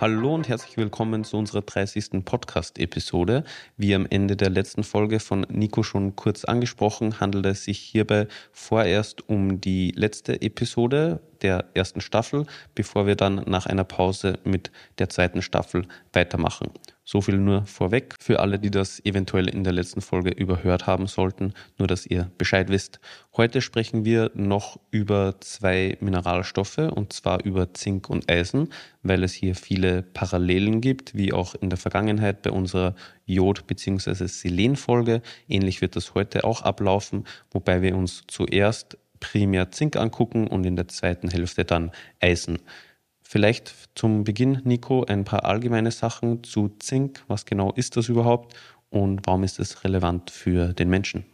Hallo und herzlich willkommen zu unserer 30. Podcast-Episode. Wie am Ende der letzten Folge von Nico schon kurz angesprochen, handelt es sich hierbei vorerst um die letzte Episode der ersten Staffel, bevor wir dann nach einer Pause mit der zweiten Staffel weitermachen. So viel nur vorweg für alle, die das eventuell in der letzten Folge überhört haben sollten, nur dass ihr Bescheid wisst. Heute sprechen wir noch über zwei Mineralstoffe und zwar über Zink und Eisen, weil es hier viele Parallelen gibt, wie auch in der Vergangenheit bei unserer Jod- bzw. Selen-Folge. Ähnlich wird das heute auch ablaufen, wobei wir uns zuerst primär Zink angucken und in der zweiten Hälfte dann Eisen. Vielleicht zum Beginn, Nico, ein paar allgemeine Sachen zu Zink. Was genau ist das überhaupt und warum ist es relevant für den Menschen?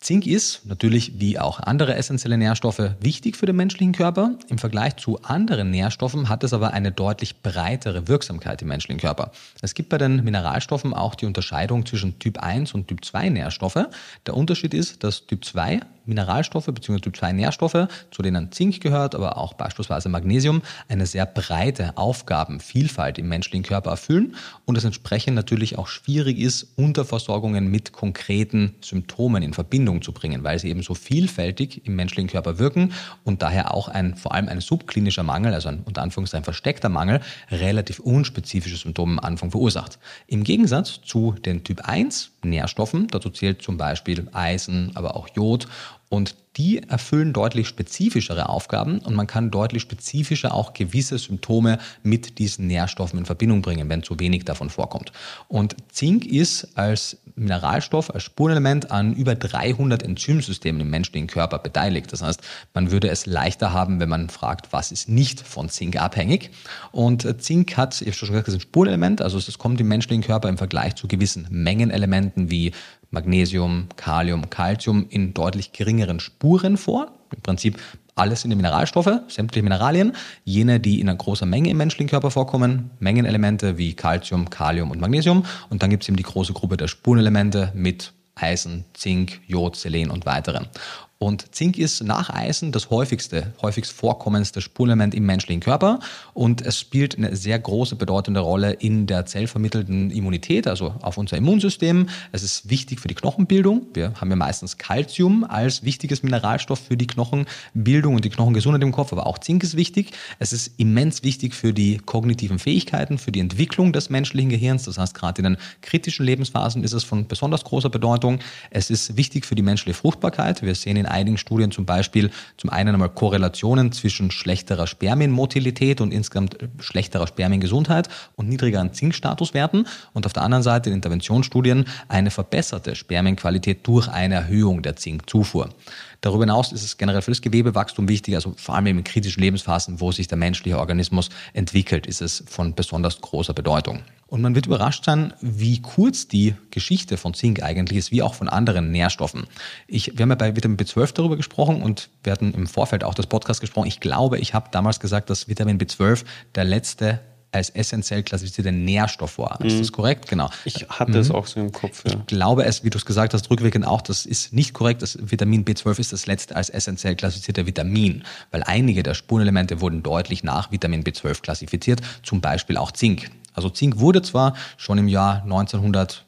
Zink ist natürlich wie auch andere essentielle Nährstoffe wichtig für den menschlichen Körper. Im Vergleich zu anderen Nährstoffen hat es aber eine deutlich breitere Wirksamkeit im menschlichen Körper. Es gibt bei den Mineralstoffen auch die Unterscheidung zwischen Typ 1 und Typ 2 Nährstoffe. Der Unterschied ist, dass Typ 2 Mineralstoffe bzw. Typ 2 Nährstoffe, zu denen Zink gehört, aber auch beispielsweise Magnesium, eine sehr breite Aufgabenvielfalt im menschlichen Körper erfüllen und es entsprechend natürlich auch schwierig ist, Unterversorgungen mit konkreten Symptomen in Verbindung zu bringen, weil sie eben so vielfältig im menschlichen Körper wirken und daher auch ein vor allem ein subklinischer Mangel, also ein unter Anführungszeichen versteckter Mangel, relativ unspezifische Symptome am Anfang verursacht. Im Gegensatz zu den Typ 1 Nährstoffen, dazu zählt zum Beispiel Eisen, aber auch Jod und die erfüllen deutlich spezifischere Aufgaben und man kann deutlich spezifischer auch gewisse Symptome mit diesen Nährstoffen in Verbindung bringen, wenn zu wenig davon vorkommt. Und Zink ist als Mineralstoff, als Spurenelement an über 300 Enzymsystemen im menschlichen Körper beteiligt. Das heißt, man würde es leichter haben, wenn man fragt, was ist nicht von Zink abhängig. Und Zink hat, ich habe schon gesagt, ist ein Spurenelement, also es kommt im menschlichen Körper im Vergleich zu gewissen Mengenelementen wie Magnesium, Kalium, Calcium in deutlich geringeren Spuren vor. Im Prinzip alles sind die Mineralstoffe, sämtliche Mineralien, jene, die in einer großen Menge im menschlichen Körper vorkommen, Mengenelemente wie Calcium, Kalium und Magnesium. Und dann gibt es eben die große Gruppe der Spurenelemente mit Eisen, Zink, Jod, Selen und weiteren. Und Zink ist nach Eisen das häufigste, häufigst vorkommendste Spurenelement im menschlichen Körper und es spielt eine sehr große, bedeutende Rolle in der zellvermittelten Immunität, also auf unser Immunsystem. Es ist wichtig für die Knochenbildung. Wir haben ja meistens Calcium als wichtiges Mineralstoff für die Knochenbildung und die Knochengesundheit im Kopf, aber auch Zink ist wichtig. Es ist immens wichtig für die kognitiven Fähigkeiten, für die Entwicklung des menschlichen Gehirns. Das heißt, gerade in den kritischen Lebensphasen ist es von besonders großer Bedeutung. Es ist wichtig für die menschliche Fruchtbarkeit. Wir sehen in einigen Studien zum Beispiel zum einen einmal Korrelationen zwischen schlechterer Spermienmotilität und insgesamt schlechterer Spermiengesundheit und niedrigeren Zinkstatuswerten und auf der anderen Seite in Interventionsstudien eine verbesserte Spermienqualität durch eine Erhöhung der Zinkzufuhr. Darüber hinaus ist es generell für das Gewebewachstum wichtig, also vor allem in kritischen Lebensphasen, wo sich der menschliche Organismus entwickelt, ist es von besonders großer Bedeutung. Und man wird überrascht sein, wie kurz die Geschichte von Zink eigentlich ist, wie auch von anderen Nährstoffen. Ich, wir haben ja bei Vitamin B12 darüber gesprochen und wir hatten im Vorfeld auch das Podcast gesprochen. Ich glaube, ich habe damals gesagt, dass Vitamin B12 der letzte als essentiell klassifizierte Nährstoff war. Ist das mhm. korrekt? Genau. Ich hatte es mhm. auch so im Kopf. Ja. Ich glaube es, wie du es gesagt hast, rückwirkend auch, das ist nicht korrekt. Das Vitamin B12 ist das letzte als essentiell klassifizierte Vitamin, weil einige der Spurenelemente wurden deutlich nach Vitamin B12 klassifiziert, zum Beispiel auch Zink. Also Zink wurde zwar schon im Jahr 1900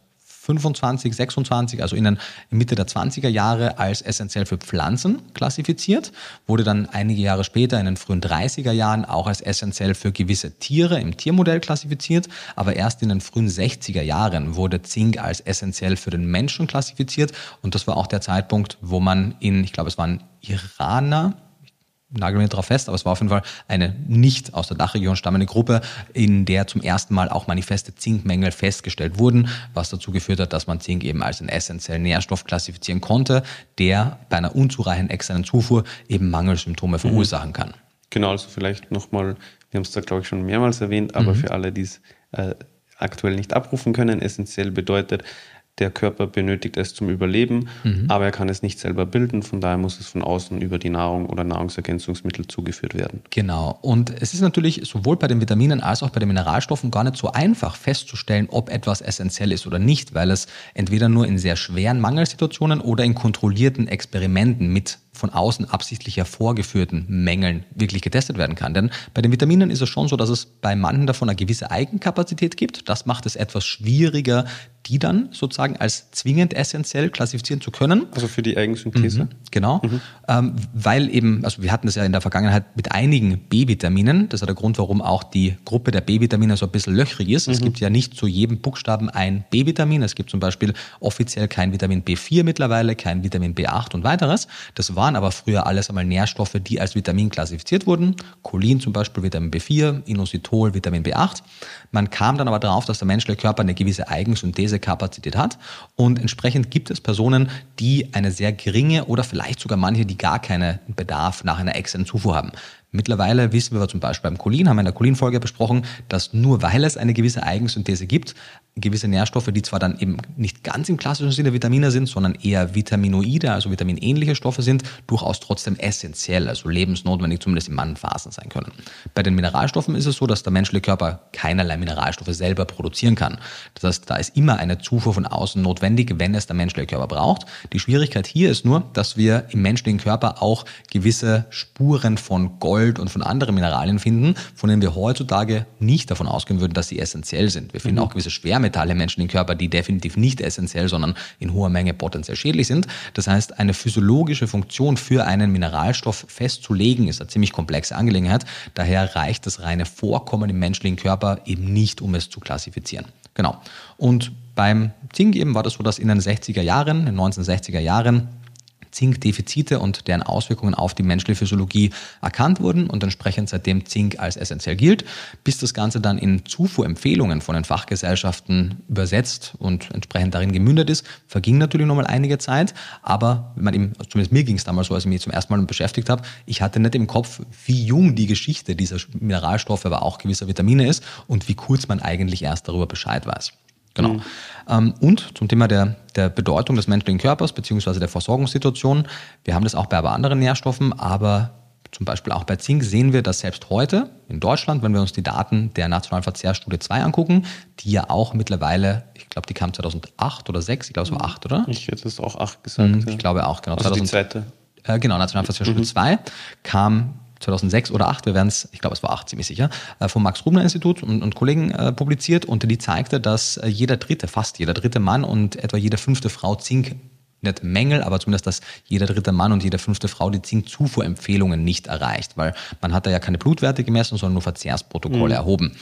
25, 26, also in den Mitte der 20er Jahre als essentiell für Pflanzen klassifiziert, wurde dann einige Jahre später in den frühen 30er Jahren auch als essentiell für gewisse Tiere im Tiermodell klassifiziert, aber erst in den frühen 60er Jahren wurde Zink als essentiell für den Menschen klassifiziert. Und das war auch der Zeitpunkt, wo man in, ich glaube es waren Iraner, nagel mir drauf fest, aber es war auf jeden Fall eine nicht aus der Dachregion stammende Gruppe, in der zum ersten Mal auch manifeste Zinkmängel festgestellt wurden, was dazu geführt hat, dass man Zink eben als einen essentiellen Nährstoff klassifizieren konnte, der bei einer unzureichenden externen Zufuhr eben Mangelsymptome verursachen kann. Genau, also vielleicht nochmal, wir haben es da glaube ich schon mehrmals erwähnt, aber mhm. für alle, die es äh, aktuell nicht abrufen können, essentiell bedeutet, Der Körper benötigt es zum Überleben, mhm. aber er kann es nicht selber bilden. Von daher muss es von außen über die Nahrung oder Nahrungsergänzungsmittel zugeführt werden. Genau. Und es ist natürlich sowohl bei den Vitaminen als auch bei den Mineralstoffen gar nicht so einfach festzustellen, ob etwas essentiell ist oder nicht, weil es entweder nur in sehr schweren Mangelsituationen oder in kontrollierten Experimenten mit von außen absichtlich hervorgeführten Mängeln wirklich getestet werden kann. Denn bei den Vitaminen ist es schon so, dass es bei manchen davon eine gewisse Eigenkapazität gibt. Das macht es etwas schwieriger, die dann sozusagen als zwingend essentiell klassifizieren zu können. Also für die Eigensynthese? Mhm, genau, mhm. Ähm, weil eben, also wir hatten das ja in der Vergangenheit mit einigen B-Vitaminen. Das ist der Grund, warum auch die Gruppe der B-Vitamine so ein bisschen löchrig ist. Mhm. Es gibt ja nicht zu jedem Buchstaben ein B-Vitamin. Es gibt zum Beispiel offiziell kein Vitamin B4 mittlerweile, kein Vitamin B8 und weiteres. Das waren aber früher alles einmal Nährstoffe, die als Vitamin klassifiziert wurden. Cholin zum Beispiel Vitamin B4, Inositol Vitamin B8. Man kam dann aber darauf, dass der menschliche Körper eine gewisse Eigensynthese diese Kapazität hat. Und entsprechend gibt es Personen, die eine sehr geringe oder vielleicht sogar manche, die gar keinen Bedarf nach einer externen Zufuhr haben. Mittlerweile wissen wir zum Beispiel beim Cholin, haben wir in der Cholin-Folge besprochen, dass nur weil es eine gewisse Eigensynthese gibt, gewisse Nährstoffe, die zwar dann eben nicht ganz im klassischen Sinne Vitamine sind, sondern eher Vitaminoide, also vitaminähnliche Stoffe sind, durchaus trotzdem essentiell, also lebensnotwendig zumindest in manchen Phasen sein können. Bei den Mineralstoffen ist es so, dass der menschliche Körper keinerlei Mineralstoffe selber produzieren kann. Das heißt, da ist immer eine Zufuhr von außen notwendig, wenn es der menschliche Körper braucht. Die Schwierigkeit hier ist nur, dass wir im menschlichen Körper auch gewisse Spuren von Gold und von anderen Mineralien finden, von denen wir heutzutage nicht davon ausgehen würden, dass sie essentiell sind. Wir finden mhm. auch gewisse Schwermetalle im menschlichen Körper, die definitiv nicht essentiell, sondern in hoher Menge potenziell schädlich sind. Das heißt, eine physiologische Funktion für einen Mineralstoff festzulegen, ist eine ziemlich komplexe Angelegenheit. Daher reicht das reine Vorkommen im menschlichen Körper eben nicht, um es zu klassifizieren. Genau. Und beim Zink eben war das so, dass in den 60er Jahren, in den 1960er Jahren, Zinkdefizite und deren Auswirkungen auf die menschliche Physiologie erkannt wurden und entsprechend seitdem Zink als essentiell gilt, bis das Ganze dann in Zufuhrempfehlungen von den Fachgesellschaften übersetzt und entsprechend darin gemündet ist, verging natürlich nochmal einige Zeit, aber wenn man eben, zumindest mir ging es damals so, als ich mich zum ersten Mal beschäftigt habe, ich hatte nicht im Kopf, wie jung die Geschichte dieser Mineralstoffe, aber auch gewisser Vitamine ist und wie kurz man eigentlich erst darüber Bescheid weiß. Genau. Mhm. Ähm, und zum Thema der, der Bedeutung des menschlichen Körpers beziehungsweise der Versorgungssituation. Wir haben das auch bei anderen Nährstoffen, aber zum Beispiel auch bei Zink sehen wir, dass selbst heute in Deutschland, wenn wir uns die Daten der Nationalen Verzehrstudie 2 angucken, die ja auch mittlerweile, ich glaube, die kam 2008 oder 6, ich glaube, es war 8, oder? Ich hätte es auch 8 gesagt. Mhm, ich ja. glaube auch, genau. Also 2000, die zweite. Äh, genau, Nationalen Verzehrstudie mhm. 2 kam 2006 oder 2008, wir werden es, ich glaube es war 8 ziemlich sicher, äh, vom Max-Rubner-Institut und, und, Kollegen äh, publiziert und die zeigte, dass äh, jeder dritte, fast jeder dritte Mann und etwa jede fünfte Frau Zink nicht Mängel, aber zumindest, dass jeder dritte Mann und jede fünfte Frau die Zinkzufuhrempfehlungen nicht erreicht, weil man hat da ja keine Blutwerte gemessen, sondern nur Verzehrsprotokolle mhm. erhoben.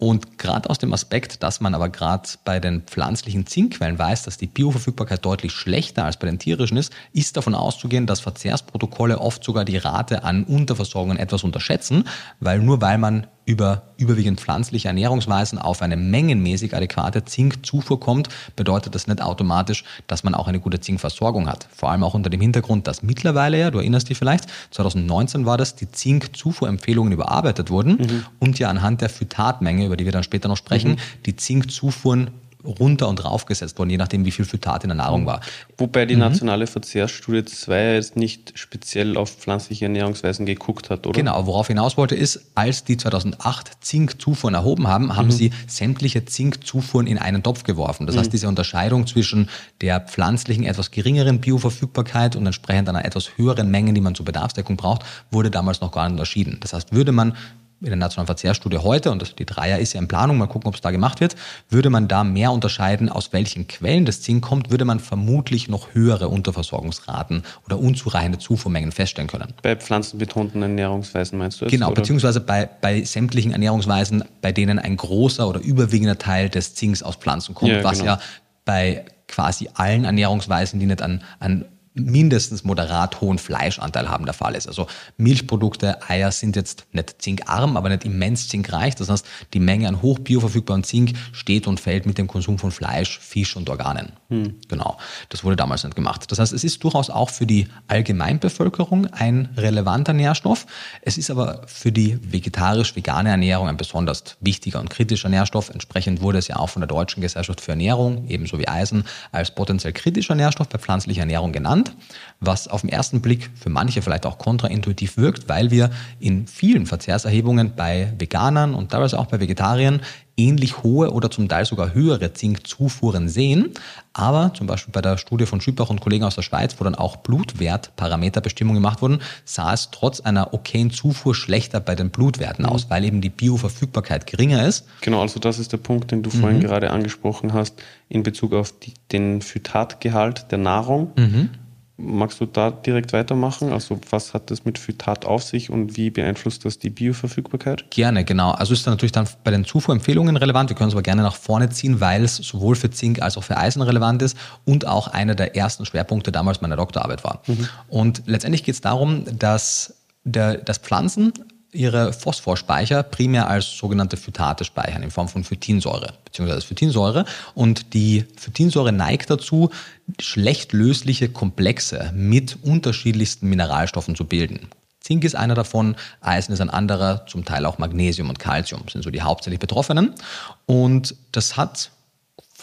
Und gerade aus dem Aspekt, dass man aber gerade bei den pflanzlichen Zinkquellen weiß, dass die Bioverfügbarkeit deutlich schlechter als bei den tierischen ist, ist davon auszugehen, dass Verzehrsprotokolle oft sogar die Rate an Unterversorgung etwas unterschätzen, weil nur weil man über überwiegend pflanzliche Ernährungsweisen auf eine mengenmäßig adäquate Zinkzufuhr kommt, bedeutet das nicht automatisch, dass man auch eine gute Zinkversorgung hat. Vor allem auch unter dem Hintergrund, dass mittlerweile ja, du erinnerst dich vielleicht, 2019 war das, die Zinkzufuhrempfehlungen überarbeitet wurden mhm. und ja anhand der Phytatmenge, über die wir dann später noch sprechen, mhm. die Zinkzufuhren runter und raufgesetzt worden, je nachdem, wie viel Phytat in der Nahrung war. Wobei die mhm. nationale Verzehrstudie 2 jetzt nicht speziell auf pflanzliche Ernährungsweisen geguckt hat, oder? Genau, worauf hinaus wollte ist, als die 2008 Zinkzufuhren erhoben haben, haben mhm. sie sämtliche Zinkzufuhren in einen Topf geworfen. Das mhm. heißt, diese Unterscheidung zwischen der pflanzlichen etwas geringeren Bioverfügbarkeit und entsprechend einer etwas höheren Menge, die man zur Bedarfsdeckung braucht, wurde damals noch gar nicht unterschieden. Das heißt, würde man in der nationalen Verzehrstudie heute, und das, die Dreier ist ja in Planung, mal gucken, ob es da gemacht wird, würde man da mehr unterscheiden, aus welchen Quellen das Zink kommt, würde man vermutlich noch höhere Unterversorgungsraten oder unzureichende Zufuhrmengen feststellen können. Bei pflanzenbetonten Ernährungsweisen meinst du jetzt? Genau, oder? beziehungsweise bei, bei sämtlichen Ernährungsweisen, bei denen ein großer oder überwiegender Teil des Zinks aus Pflanzen kommt, ja, was genau. ja bei quasi allen Ernährungsweisen, die nicht an, an mindestens moderat hohen Fleischanteil haben der Fall ist. Also Milchprodukte, Eier sind jetzt nicht zinkarm, aber nicht immens zinkreich. Das heißt, die Menge an hoch bioverfügbarem Zink steht und fällt mit dem Konsum von Fleisch, Fisch und Organen. Hm. Genau. Das wurde damals nicht gemacht. Das heißt, es ist durchaus auch für die Allgemeinbevölkerung ein relevanter Nährstoff. Es ist aber für die vegetarisch-vegane Ernährung ein besonders wichtiger und kritischer Nährstoff. Entsprechend wurde es ja auch von der Deutschen Gesellschaft für Ernährung, ebenso wie Eisen, als potenziell kritischer Nährstoff bei pflanzlicher Ernährung genannt, was auf den ersten Blick für manche vielleicht auch kontraintuitiv wirkt, weil wir in vielen Verzehrserhebungen bei Veganern und teilweise auch bei Vegetariern ähnlich hohe oder zum Teil sogar höhere Zinkzufuhren sehen. Aber zum Beispiel bei der Studie von Schüppach und Kollegen aus der Schweiz, wo dann auch Blutwertparameterbestimmungen gemacht wurden, sah es trotz einer okayen Zufuhr schlechter bei den Blutwerten mhm. aus, weil eben die Bioverfügbarkeit geringer ist. Genau, also das ist der Punkt, den du mhm. vorhin gerade angesprochen hast, in Bezug auf die, den Phytatgehalt der Nahrung. Mhm. Magst du da direkt weitermachen? Also was hat das mit Phytat auf sich und wie beeinflusst das die Bioverfügbarkeit? Gerne, genau. Also ist dann natürlich dann bei den Zufuhrempfehlungen relevant. Wir können es aber gerne nach vorne ziehen, weil es sowohl für Zink als auch für Eisen relevant ist und auch einer der ersten Schwerpunkte damals meiner Doktorarbeit war. Mhm. Und letztendlich geht es darum, dass der, dass Pflanzen ihre Phosphorspeicher primär als sogenannte Phytate speichern in Form von Phytinsäure bzw. Phytinsäure und die Phytinsäure neigt dazu, schlecht lösliche Komplexe mit unterschiedlichsten Mineralstoffen zu bilden. Zink ist einer davon, Eisen ist ein anderer, zum Teil auch Magnesium und Calcium sind so die hauptsächlich Betroffenen. Und das hat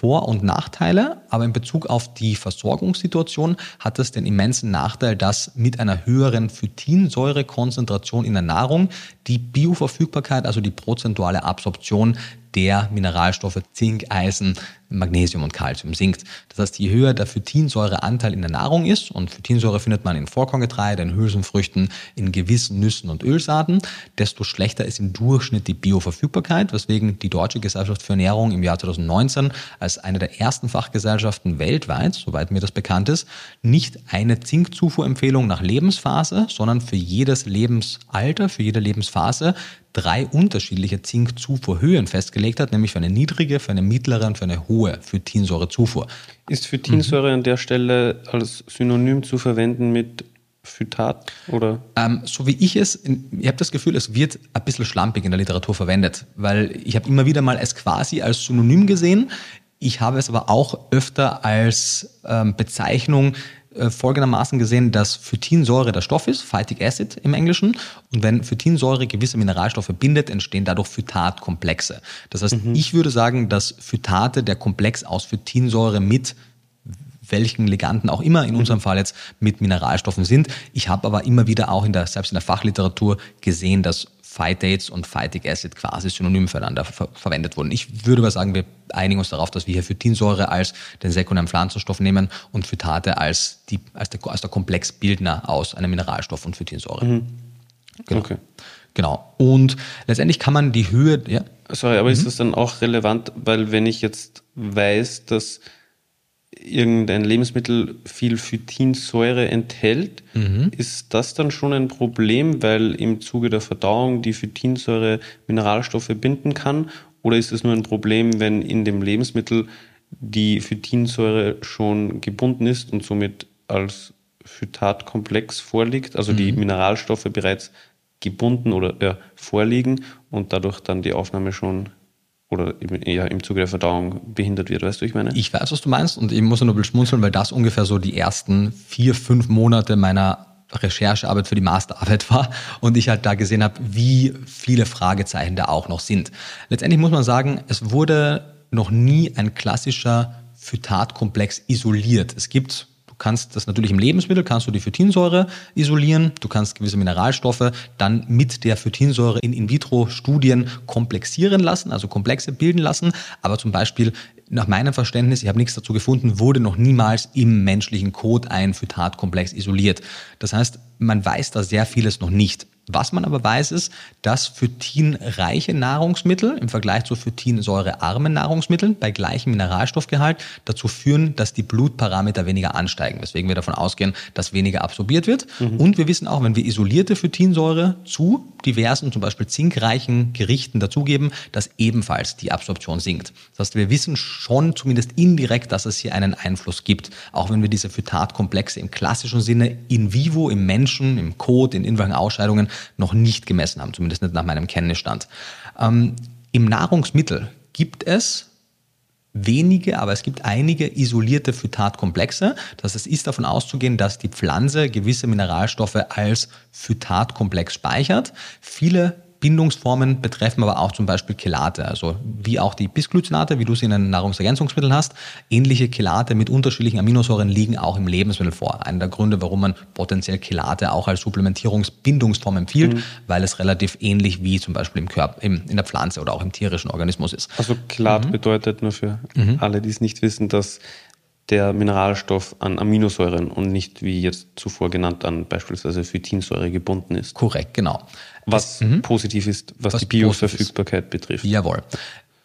vor- und Nachteile, aber in Bezug auf die Versorgungssituation hat das den immensen Nachteil, dass mit einer höheren Phytinsäurekonzentration in der Nahrung die Bioverfügbarkeit, also die prozentuale Absorption der Mineralstoffe Zink, Eisen, Magnesium und Calcium sinkt. Das heißt, je höher der Phytinsäureanteil in der Nahrung ist, und Phytinsäure findet man in Vollkorngetreide, in Hülsenfrüchten, in gewissen Nüssen und Ölsaaten, desto schlechter ist im Durchschnitt die Bioverfügbarkeit, weswegen die Deutsche Gesellschaft für Ernährung im Jahr 2019 als eine der ersten Fachgesellschaften weltweit, soweit mir das bekannt ist, nicht eine Zinkzufuhrempfehlung nach Lebensphase, sondern für jedes Lebensalter, für jede Lebensphase drei unterschiedliche Zinkzufuhrhöhen festgelegt hat, nämlich für eine niedrige, für eine mittlere und für eine hohe Phytinsäurezufuhr. Ist Phytinsäure mhm. an der Stelle als Synonym zu verwenden mit Phytat oder? Ähm, so wie ich es, ich habe das Gefühl, es wird ein bisschen schlampig in der Literatur verwendet, weil ich habe immer wieder mal es quasi als Synonym gesehen. Ich habe es aber auch öfter als ähm, Bezeichnung äh, folgendermaßen gesehen, dass Phytinsäure der Stoff ist, Phytic Acid im Englischen. Und wenn Phytinsäure gewisse Mineralstoffe bindet, entstehen dadurch Phytatkomplexe. Das heißt, mhm. ich würde sagen, dass Phytate der Komplex aus Phytinsäure mit welchen Liganden auch immer, in mhm. unserem Fall jetzt mit Mineralstoffen sind. Ich habe aber immer wieder auch in der, selbst in der Fachliteratur gesehen, dass Phytates und Phytic Acid quasi synonym füreinander ver verwendet wurden. Ich würde aber sagen, wir einigen uns darauf, dass wir hier Phytinsäure als den sekundären Pflanzenstoff nehmen und Phytate als, die, als, der, als der Komplexbildner aus einem Mineralstoff und Phytinsäure. Mhm. Genau. Okay. Genau. Und letztendlich kann man die Höhe, ja. Sorry, aber mhm. ist das dann auch relevant, weil wenn ich jetzt weiß, dass irgendein Lebensmittel viel Phytinsäure enthält, mhm. ist das dann schon ein Problem, weil im Zuge der Verdauung die Phytinsäure Mineralstoffe binden kann? Oder ist es nur ein Problem, wenn in dem Lebensmittel die Phytinsäure schon gebunden ist und somit als Phytatkomplex vorliegt, also mhm. die Mineralstoffe bereits gebunden oder ja, vorliegen und dadurch dann die Aufnahme schon oder ja, im Zuge der Verdauung behindert wird, weißt du, ich meine? Ich weiß, was du meinst und ich muss nur ein bisschen schmunzeln, weil das ungefähr so die ersten vier, fünf Monate meiner Recherchearbeit für die Masterarbeit war und ich halt da gesehen habe, wie viele Fragezeichen da auch noch sind. Letztendlich muss man sagen, es wurde noch nie ein klassischer Phytatkomplex isoliert. Es gibt Du kannst das natürlich im Lebensmittel, kannst du die Phytinsäure isolieren, du kannst gewisse Mineralstoffe dann mit der Phytinsäure in In-vitro-Studien komplexieren lassen, also Komplexe bilden lassen. Aber zum Beispiel nach meinem Verständnis, ich habe nichts dazu gefunden, wurde noch niemals im menschlichen Kot ein Phytatkomplex isoliert. Das heißt, man weiß da sehr vieles noch nicht. Was man aber weiß, ist, dass phytinreiche Nahrungsmittel im Vergleich zu phytinsäurearmen Nahrungsmitteln bei gleichem Mineralstoffgehalt dazu führen, dass die Blutparameter weniger ansteigen, weswegen wir davon ausgehen, dass weniger absorbiert wird. Mhm. Und wir wissen auch, wenn wir isolierte Phytinsäure zu diversen, zum Beispiel zinkreichen Gerichten dazugeben, dass ebenfalls die Absorption sinkt. Das heißt, wir wissen schon zumindest indirekt, dass es hier einen Einfluss gibt, auch wenn wir diese Phytatkomplexe im klassischen Sinne in vivo, im Menschen, im Kot, in irgendwelchen Ausscheidungen noch nicht gemessen haben, zumindest nicht nach meinem Kenntnisstand. Ähm, Im Nahrungsmittel gibt es wenige, aber es gibt einige isolierte Phytatkomplexe. Das heißt, es ist davon auszugehen, dass die Pflanze gewisse Mineralstoffe als Phytatkomplex speichert. Viele Bindungsformen betreffen aber auch zum Beispiel Chelate, also wie auch die Bisglycinate, wie du sie in den Nahrungsergänzungsmitteln hast. Ähnliche Chelate mit unterschiedlichen Aminosäuren liegen auch im Lebensmittel vor. Einer der Gründe, warum man potenziell Chelate auch als Supplementierungsbindungsform empfiehlt, mhm. weil es relativ ähnlich wie zum Beispiel im Körper, im, in der Pflanze oder auch im tierischen Organismus ist. Also Chelat mhm. bedeutet nur für mhm. alle, die es nicht wissen, dass der Mineralstoff an Aminosäuren und nicht wie jetzt zuvor genannt an beispielsweise Phytinsäure gebunden ist. Korrekt, genau. Was es, mhm. positiv ist, was, was die Bioverfügbarkeit betrifft. Jawohl.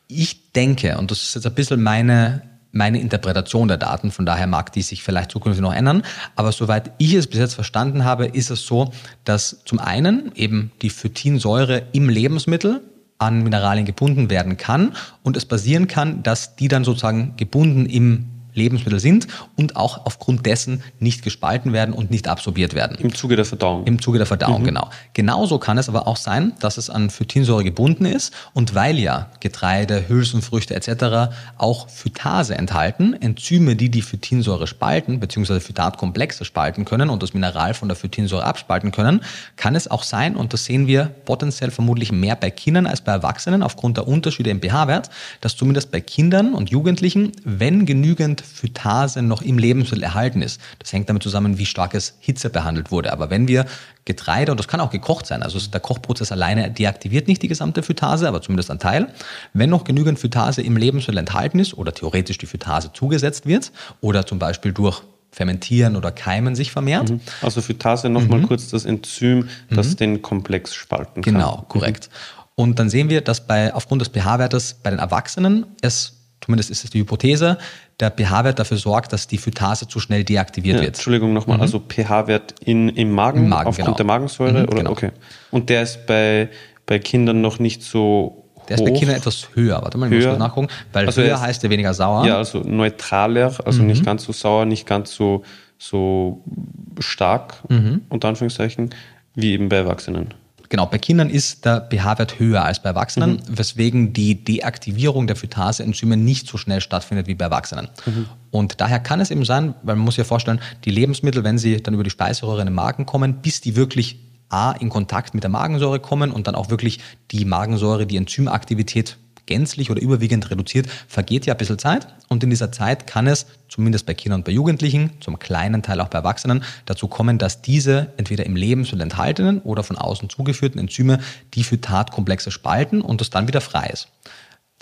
Ich denke, und das ist jetzt ein bisschen meine, meine Interpretation der Daten, von daher mag die sich vielleicht zukünftig noch ändern, aber soweit ich es bis jetzt verstanden habe, ist es so, dass zum einen eben die Phytinsäure im Lebensmittel an Mineralien gebunden werden kann und es passieren kann, dass die dann sozusagen gebunden im Lebensmittel sind und auch aufgrund dessen nicht gespalten werden und nicht absorbiert werden. Im Zuge der Verdauung. Im Zuge der Verdauung, mhm. genau. Genauso kann es aber auch sein, dass es an Phytinsäure gebunden ist und weil ja Getreide, Hülsenfrüchte etc. auch Phytase enthalten, Enzyme, die die Phytinsäure spalten, beziehungsweise Phytatkomplexe spalten können und das Mineral von der Phytinsäure abspalten können, kann es auch sein, und das sehen wir potenziell vermutlich mehr bei Kindern als bei Erwachsenen aufgrund der Unterschiede im pH-Wert, dass zumindest bei Kindern und Jugendlichen, wenn genügend Phytase noch im Lebensmittel erhalten ist. Das hängt damit zusammen, wie stark es Hitze behandelt wurde. Aber wenn wir Getreide, und das kann auch gekocht sein, also der Kochprozess alleine deaktiviert nicht die gesamte Phytase, aber zumindest ein Teil. Wenn noch genügend Phytase im Lebensmittel enthalten ist oder theoretisch die Phytase zugesetzt wird oder zum Beispiel durch Fermentieren oder Keimen sich vermehrt. Mhm. Also Phytase nochmal mhm. kurz das Enzym, das mhm. den Komplex spalten kann. Genau, korrekt. Und dann sehen wir, dass bei, aufgrund des pH-Wertes bei den Erwachsenen es zumindest ist es die Hypothese, der pH-Wert dafür sorgt, dass die Phytase zu schnell deaktiviert ja, wird. Entschuldigung nochmal, mhm. also pH-Wert im Magen, Im Magen aufgrund genau. der Magensäure? Mhm, oder? Genau. Okay. Und der ist bei, bei Kindern noch nicht so der ist bei Kindern etwas höher. Warte mal, ich höher. muss nachgucken. Weil also höher heißt er weniger sauer. Ja, also neutraler, also mhm. nicht ganz so sauer, nicht ganz so, so stark, mhm. unter Anführungszeichen, wie eben bei Erwachsenen. Genau, bei Kindern ist der pH-Wert höher als bei Erwachsenen, mhm. weswegen die Deaktivierung der Phytase-Enzyme nicht so schnell stattfindet wie bei Erwachsenen. Mhm. Und daher kann es eben sein, weil man muss sich ja vorstellen, die Lebensmittel, wenn sie dann über die Speiseröhre in den Magen kommen, bis die wirklich A in Kontakt mit der Magensäure kommen und dann auch wirklich die Magensäure, die Enzymaktivität gänzlich oder überwiegend reduziert, vergeht ja ein bisschen Zeit. Und in dieser Zeit kann es, zumindest bei Kindern und bei Jugendlichen, zum kleinen Teil auch bei Erwachsenen, dazu kommen, dass diese entweder im Lebensmittel enthaltenen oder von außen zugeführten Enzyme die Phytatkomplexe spalten und das dann wieder frei ist.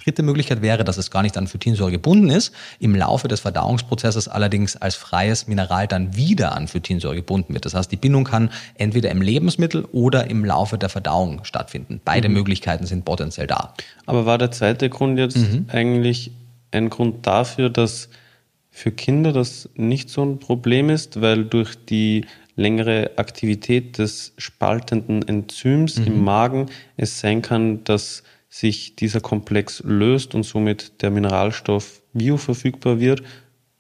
Dritte Möglichkeit wäre, dass es gar nicht an Phytinsäure gebunden ist, im Laufe des Verdauungsprozesses allerdings als freies Mineral dann wieder an Phytinsäure gebunden wird. Das heißt, die Bindung kann entweder im Lebensmittel oder im Laufe der Verdauung stattfinden. Beide mhm. Möglichkeiten sind potenziell da. Aber war der zweite Grund jetzt mhm. eigentlich ein Grund dafür, dass für Kinder das nicht so ein Problem ist, weil durch die längere Aktivität des spaltenden Enzyms mhm. im Magen es sein kann, dass sich dieser Komplex löst und somit der Mineralstoff bioverfügbar wird.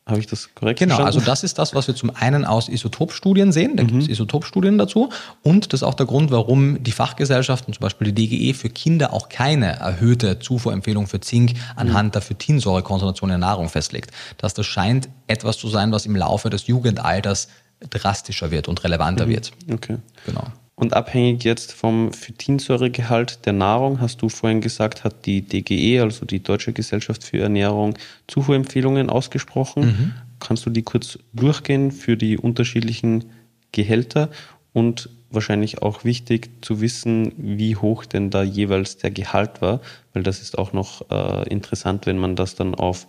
Habe ich das korrekt Genau, verstanden? also das ist das, was wir zum einen aus Isotopstudien sehen. Da mhm. gibt es Isotopstudien dazu. Und das ist auch der Grund, warum die Fachgesellschaften, zum Beispiel die DGE, für Kinder auch keine erhöhte Zufuhrempfehlung für Zink anhand mhm. der Phytinsäurekonzentration in der Nahrung festlegt. Dass das scheint etwas zu sein, was im Laufe des Jugendalters drastischer wird und relevanter mhm. wird. Okay. Genau. Und abhängig jetzt vom Phytinsäuregehalt der Nahrung, hast du vorhin gesagt, hat die DGE, also die Deutsche Gesellschaft für Ernährung, Zufuhrempfehlungen ausgesprochen. Mhm. Kannst du die kurz durchgehen für die unterschiedlichen Gehälter und wahrscheinlich auch wichtig zu wissen, wie hoch denn da jeweils der Gehalt war, weil das ist auch noch äh, interessant, wenn man das dann auf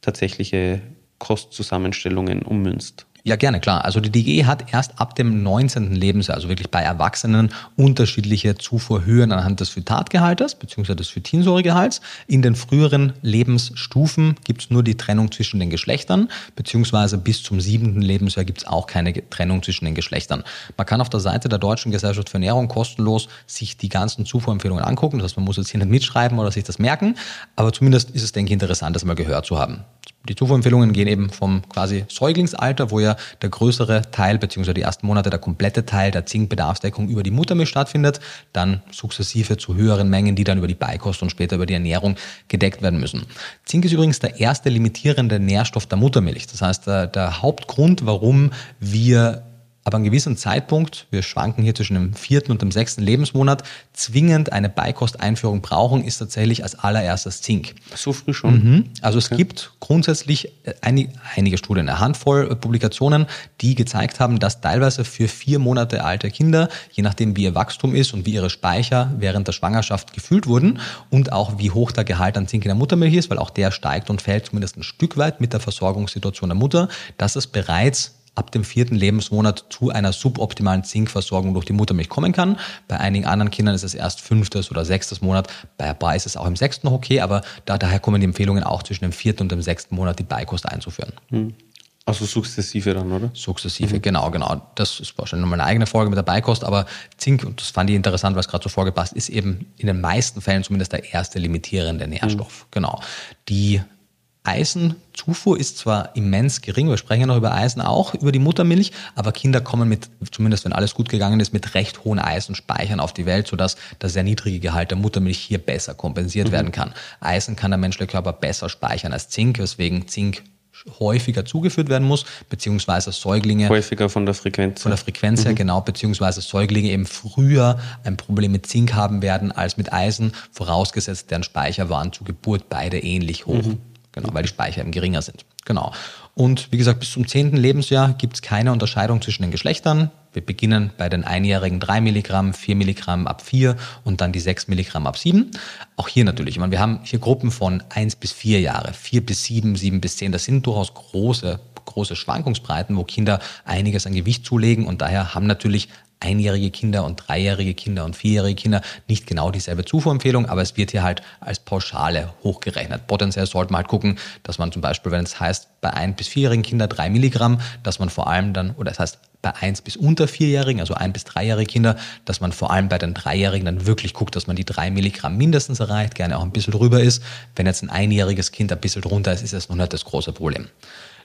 tatsächliche Kostzusammenstellungen ummünzt. Ja, gerne, klar. Also die DGE hat erst ab dem 19. Lebensjahr, also wirklich bei Erwachsenen, unterschiedliche Zufuhrhöhen anhand des Phytatgehaltes bzw. des Phytinsäuregehalts. In den früheren Lebensstufen gibt es nur die Trennung zwischen den Geschlechtern, beziehungsweise bis zum siebten Lebensjahr gibt es auch keine Trennung zwischen den Geschlechtern. Man kann auf der Seite der Deutschen Gesellschaft für Ernährung kostenlos sich die ganzen Zufuhrempfehlungen angucken. Das heißt, man muss jetzt hier nicht mitschreiben oder sich das merken, aber zumindest ist es, denke ich, interessant, das mal gehört zu haben. Die Zufuhrempfehlungen gehen eben vom quasi Säuglingsalter, wo ja der größere Teil bzw. die ersten Monate der komplette Teil der Zinkbedarfsdeckung über die Muttermilch stattfindet, dann sukzessive zu höheren Mengen, die dann über die Beikost und später über die Ernährung gedeckt werden müssen. Zink ist übrigens der erste limitierende Nährstoff der Muttermilch. Das heißt, der, der Hauptgrund, warum wir aber an einem gewissen Zeitpunkt, wir schwanken hier zwischen dem vierten und dem sechsten Lebensmonat, zwingend eine Beikosteinführung brauchen, ist tatsächlich als allererstes Zink. So früh schon? Mhm. Also es okay. gibt grundsätzlich äh, einige, einige Studien, eine Handvoll Publikationen, die gezeigt haben, dass teilweise für vier Monate alte Kinder, je nachdem wie ihr Wachstum ist und wie ihre Speicher während der Schwangerschaft gefüllt wurden und auch wie hoch der Gehalt an Zink in der Muttermilch ist, weil auch der steigt und fällt zumindest ein Stück weit mit der Versorgungssituation der Mutter, dass es bereits ab dem vierten Lebensmonat zu einer suboptimalen Zinkversorgung durch die Muttermilch kommen kann. Bei einigen anderen Kindern ist es erst fünftes oder sechstes Monat. Bei ein paar ist es auch im sechsten noch okay, aber da, daher kommen die Empfehlungen auch zwischen dem vierten und dem sechsten Monat die Beikost einzuführen. Hm. Also sukzessive dann, oder? Sukzessive, mhm. genau, genau. Das ist wahrscheinlich nochmal eine eigene Folge mit der Beikost, aber Zink, und das fand ich interessant, weil es gerade so vorgepasst ist, eben in den meisten Fällen zumindest der erste limitierende Nährstoff. Mhm. Genau. Die Eisenzufuhr ist zwar immens gering, wir sprechen ja noch über Eisen auch, über die Muttermilch, aber Kinder kommen mit, zumindest wenn alles gut gegangen ist, mit recht hohen Eisenspeichern auf die Welt, sodass der sehr niedrige Gehalt der Muttermilch hier besser kompensiert mhm. werden kann. Eisen kann der menschliche Körper besser speichern als Zink, weswegen Zink häufiger zugeführt werden muss, beziehungsweise Säuglinge. Häufiger von der Frequenz. Von der Frequenz her, mhm. genau, beziehungsweise Säuglinge eben früher ein Problem mit Zink haben werden als mit Eisen, vorausgesetzt deren Speicher waren zu Geburt beide ähnlich hoch. Mhm. Genau, weil die Speicher eben geringer sind. Genau. Und wie gesagt, bis zum zehnten Lebensjahr gibt es keine Unterscheidung zwischen den Geschlechtern. Wir beginnen bei den Einjährigen 3 Milligramm, 4 Milligramm ab 4 und dann die 6 Milligramm ab 7. Auch hier natürlich. Ich meine, wir haben hier Gruppen von 1 bis 4 Jahre, 4 bis 7, 7 bis 10. Das sind durchaus große, große Schwankungsbreiten, wo Kinder einiges an Gewicht zulegen und daher haben natürlich einjährige Kinder und dreijährige Kinder und vierjährige Kinder nicht genau dieselbe Zufuhrempfehlung, aber es wird hier halt als Pauschale hochgerechnet. Potenziell sollte man halt gucken, dass man zum Beispiel, wenn es heißt, bei ein bis vierjährigen Kinder drei Milligramm, dass man vor allem dann, oder das heißt, bei eins bis unter vierjährigen, also ein bis dreijährige Kinder, dass man vor allem bei den dreijährigen dann wirklich guckt, dass man die drei Milligramm mindestens erreicht, gerne auch ein bisschen drüber ist. Wenn jetzt ein einjähriges Kind ein bisschen drunter ist, ist das noch nicht das große Problem.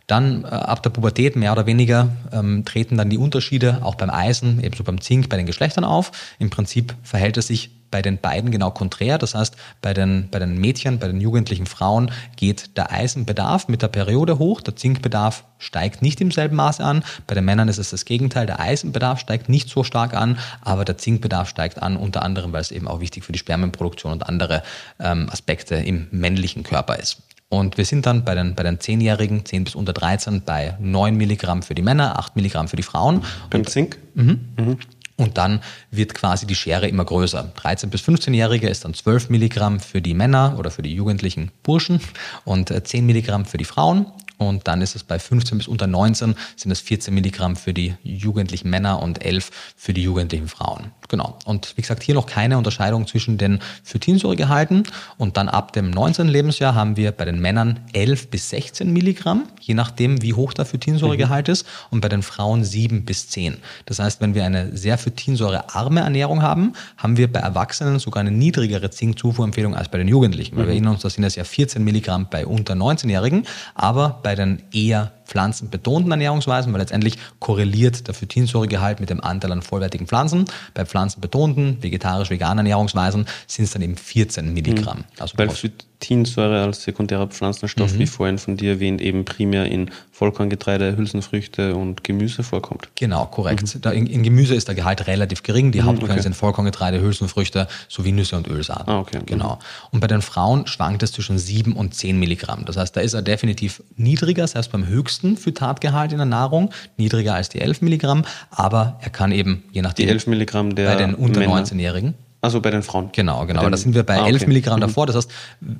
Dann äh, ab der Pubertät mehr oder weniger ähm, treten dann die Unterschiede auch beim Eisen, ebenso beim Zink, bei den Geschlechtern auf. Im Prinzip verhält es sich bei den beiden genau konträr. Das heißt, bei den, bei den Mädchen, bei den jugendlichen Frauen geht der Eisenbedarf mit der Periode hoch, der Zinkbedarf steigt nicht im selben Maße an. Bei den Männern ist es das Gegenteil, der Eisenbedarf steigt nicht so stark an, aber der Zinkbedarf steigt an, unter anderem, weil es eben auch wichtig für die Spermienproduktion und andere ähm, Aspekte im männlichen Körper ist. Und wir sind dann bei den, bei den 10-Jährigen, 10 bis unter 13, bei 9 Milligramm für die Männer, 8 Milligramm für die Frauen. Beim Zink? Mhm. Mhm. Und dann wird quasi die Schere immer größer. 13 bis 15-Jährige ist dann 12 Milligramm für die Männer oder für die jugendlichen Burschen und 10 äh, Milligramm für die Frauen. Und dann ist es bei 15 bis unter 19 sind es 14 Milligramm für die jugendlichen Männer und 11 für die jugendlichen Frauen. Genau. Und wie gesagt, hier noch keine Unterscheidung zwischen den Phytinsäuregehalten. Und dann ab dem 19. Lebensjahr haben wir bei den Männern 11 bis 16 Milligramm, je nachdem, wie hoch der Phytinsäuregehalt mhm. ist. Und bei den Frauen 7 bis 10. Das heißt, wenn wir eine sehr phytinsäurearme Ernährung haben, haben wir bei Erwachsenen sogar eine niedrigere Zinkzufuhrempfehlung als bei den Jugendlichen. Weil mhm. wir erinnern uns, da sind es ja 14 Milligramm bei unter 19-Jährigen. Aber bei den eher pflanzenbetonten Ernährungsweisen, weil letztendlich korreliert der Phytinsäuregehalt mit dem Anteil an vollwertigen Pflanzen. Bei pflanzenbetonten, vegetarisch-veganen Ernährungsweisen sind es dann eben 14 Milligramm. Mhm. Also weil Phytinsäure als sekundärer Pflanzenstoff, mhm. wie vorhin von dir erwähnt, eben primär in Vollkorngetreide, Hülsenfrüchte und Gemüse vorkommt. Genau, korrekt. Mhm. In, in, Gemüse ist der Gehalt relativ gering. Die mhm, Hauptquellen okay. sind Vollkorngetreide, Hülsenfrüchte sowie Nüsse und Ölsaaten. Ah, okay. Genau. Und bei den Frauen schwankt es zwischen 7 und 10 Milligramm. Das heißt, da ist er definitiv niedriger, selbst beim höchsten Phytatgehalt in der Nahrung, niedriger als die 11 Milligramm, aber er kann eben, je nachdem. Die 11 Milligramm der Bei den unter 19-Jährigen. Also bei den Frauen. Genau, genau. Den, da sind wir bei ah, 11 okay. Milligramm Mhm. davor. Das heißt,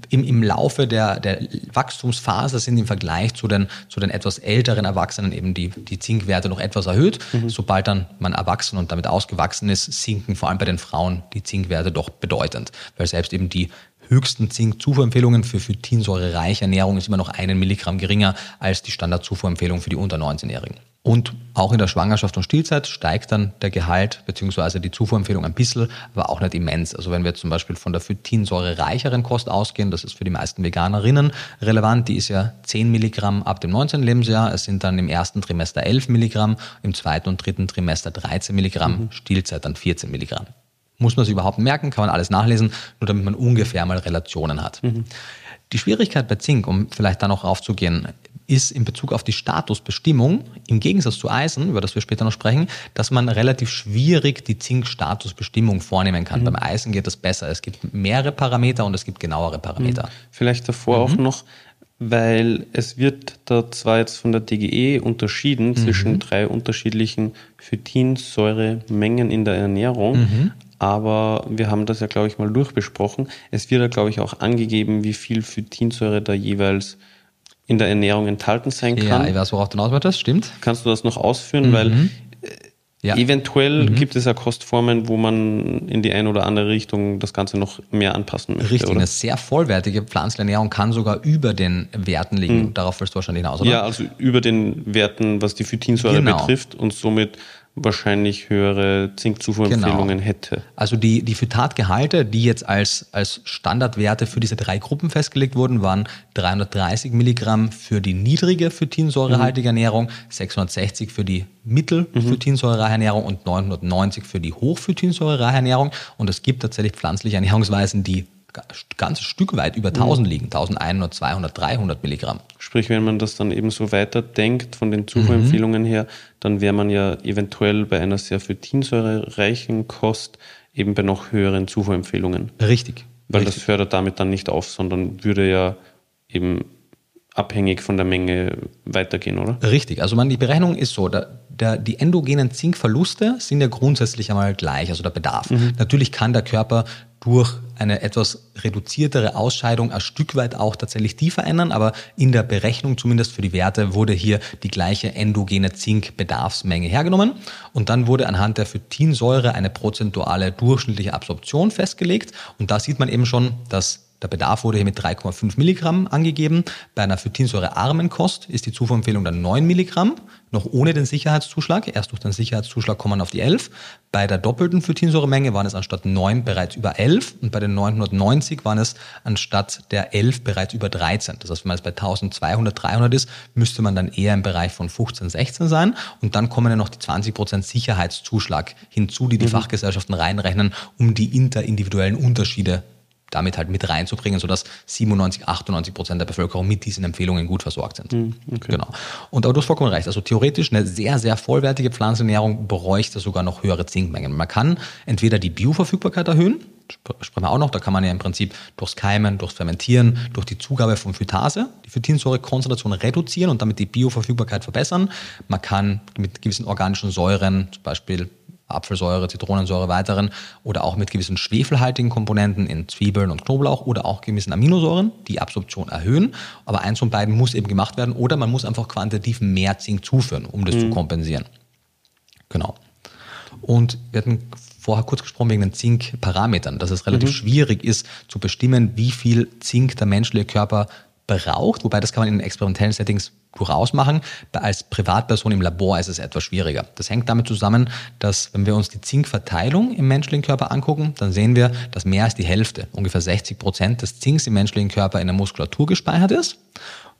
im, im Laufe der, der Wachstumsphase sind im Vergleich zu den, zu den etwas älteren Erwachsenen eben die, die Zinkwerte noch etwas erhöht. Mhm. Sobald dann man erwachsen und damit ausgewachsen ist, sinken vor allem bei den Frauen die Zinkwerte doch bedeutend. Weil selbst eben die höchsten Zinkzufuhrempfehlungen für phytinsäurereiche Ernährung ist immer noch einen Milligramm geringer als die Standardzufuhrempfehlung für die unter 19-Jährigen. Und auch in der Schwangerschaft und Stillzeit steigt dann der Gehalt bzw. die Zufuhrempfehlung ein bisschen, aber auch nicht immens. Also wenn wir zum Beispiel von der phytinsäurereicheren Kost ausgehen, das ist für die meisten Veganerinnen relevant, die ist ja 10 Milligramm ab dem 19. Lebensjahr. Es sind dann im ersten Trimester 11 Milligramm, im zweiten und dritten Trimester 13 Milligramm, Stillzeit dann 14 Milligramm. Muss man sich überhaupt merken, kann man alles nachlesen, nur damit man ungefähr mal Relationen hat. Die Schwierigkeit bei Zink, um vielleicht da noch raufzugehen, ist in Bezug auf die Statusbestimmung, im Gegensatz zu Eisen, über das wir später noch sprechen, dass man relativ schwierig die Zinkstatusbestimmung vornehmen kann. Beim Eisen geht das besser. Es gibt mehrere Parameter und es gibt genauere Parameter. Vielleicht davor auch noch, weil es wird da zwar jetzt von der DGE unterschieden zwischen drei unterschiedlichen Phytinsäuremengen in der Ernährung, aber wir haben das ja, glaube ich, mal durchbesprochen. Es wird ja, glaube ich, auch angegeben, wie viel Phytinsäure da jeweils in der Ernährung enthalten sein Ja, kann. ich weiß, worauf du hinaus möchtest, stimmt. Kannst du das noch ausführen? Weil Ja. eventuell gibt es ja Kostformen, wo man in die eine oder andere Richtung das Ganze noch mehr anpassen möchte. Richtig, oder? eine sehr vollwertige Pflanzenernährung kann sogar über den Werten liegen. Darauf willst du wahrscheinlich hinaus, oder? Ja, also über den Werten, was die Phytinsäure Genau. betrifft und somit wahrscheinlich höhere Zinkzufuhrempfehlungen Genau. hätte. Also die, die Phytatgehalte, die jetzt als, als Standardwerte für diese drei Gruppen festgelegt wurden, waren 330 Milligramm für die niedrige phytinsäurehaltige Ernährung, 660 für die mittelphytinsäurereiche Ernährung und 990 für die hochphytinsäurereiche Ernährung. Und es gibt tatsächlich pflanzliche Ernährungsweisen, die ga- ganz Stück weit über 1000 liegen, 1100, 200, 300 Milligramm. Sprich, wenn man das dann eben so weiterdenkt von den Zufuhrempfehlungen her, dann wäre man ja eventuell bei einer sehr phytinsäurereichen Kost eben bei noch höheren Zufuhrempfehlungen. Richtig. Weil Richtig. das fördert damit dann nicht auf, sondern würde ja eben abhängig von der Menge weitergehen, oder? Richtig, also man, die Berechnung ist so, der, der, die endogenen Zinkverluste sind ja grundsätzlich einmal gleich, also der Bedarf. Natürlich kann der Körper durch eine etwas reduziertere Ausscheidung ein Stück weit auch tatsächlich die verändern, aber in der Berechnung zumindest für die Werte wurde hier die gleiche endogene Zinkbedarfsmenge hergenommen und dann wurde anhand der Phytinsäure eine prozentuale durchschnittliche Absorption festgelegt und da sieht man eben schon, dass der Bedarf wurde hier mit 3,5 Milligramm angegeben. Bei einer phytinsäurearmen Kost ist die Zufuhrempfehlung dann 9 Milligramm, noch ohne den Sicherheitszuschlag. Erst durch den Sicherheitszuschlag kommen wir auf die 11. Bei der doppelten Phytinsäuremenge waren es anstatt 9 bereits über 11 und bei den 990 waren es anstatt der 11 bereits über 13. Das heißt, wenn man jetzt bei 1200, 300 ist, müsste man dann eher im Bereich von 15, 16 sein. Und dann kommen ja noch die 20% Sicherheitszuschlag hinzu, die die Fachgesellschaften reinrechnen, um die interindividuellen Unterschiede damit halt mit reinzubringen, sodass 97, 98 Prozent der Bevölkerung mit diesen Empfehlungen gut versorgt sind. Genau. Und aber du hast vollkommen recht. Also theoretisch eine sehr, sehr vollwertige Pflanzenernährung bräuchte sogar noch höhere Zinkmengen. Man kann entweder die Bioverfügbarkeit erhöhen, sp- sprechen wir auch noch, da kann man ja im Prinzip durchs Keimen, durchs Fermentieren, durch die Zugabe von Phytase die Phytinsäurekonzentration reduzieren und damit die Bioverfügbarkeit verbessern. Man kann mit gewissen organischen Säuren, zum Beispiel Apfelsäure, Zitronensäure, weiteren oder auch mit gewissen schwefelhaltigen Komponenten in Zwiebeln und Knoblauch oder auch gewissen Aminosäuren die Absorption erhöhen. Aber eins von beiden muss eben gemacht werden oder man muss einfach quantitativ mehr Zink zuführen, um das zu kompensieren. Genau. Und wir hatten vorher kurz gesprochen wegen den Zinkparametern, dass es relativ schwierig ist zu bestimmen, wie viel Zink der menschliche Körper braucht, wobei das kann man in experimentellen Settings durchaus machen. Als Privatperson im Labor ist es etwas schwieriger. Das hängt damit zusammen, dass wenn wir uns die Zinkverteilung im menschlichen Körper angucken, dann sehen wir, dass mehr als die Hälfte, ungefähr 60 Prozent des Zinks im menschlichen Körper in der Muskulatur gespeichert ist.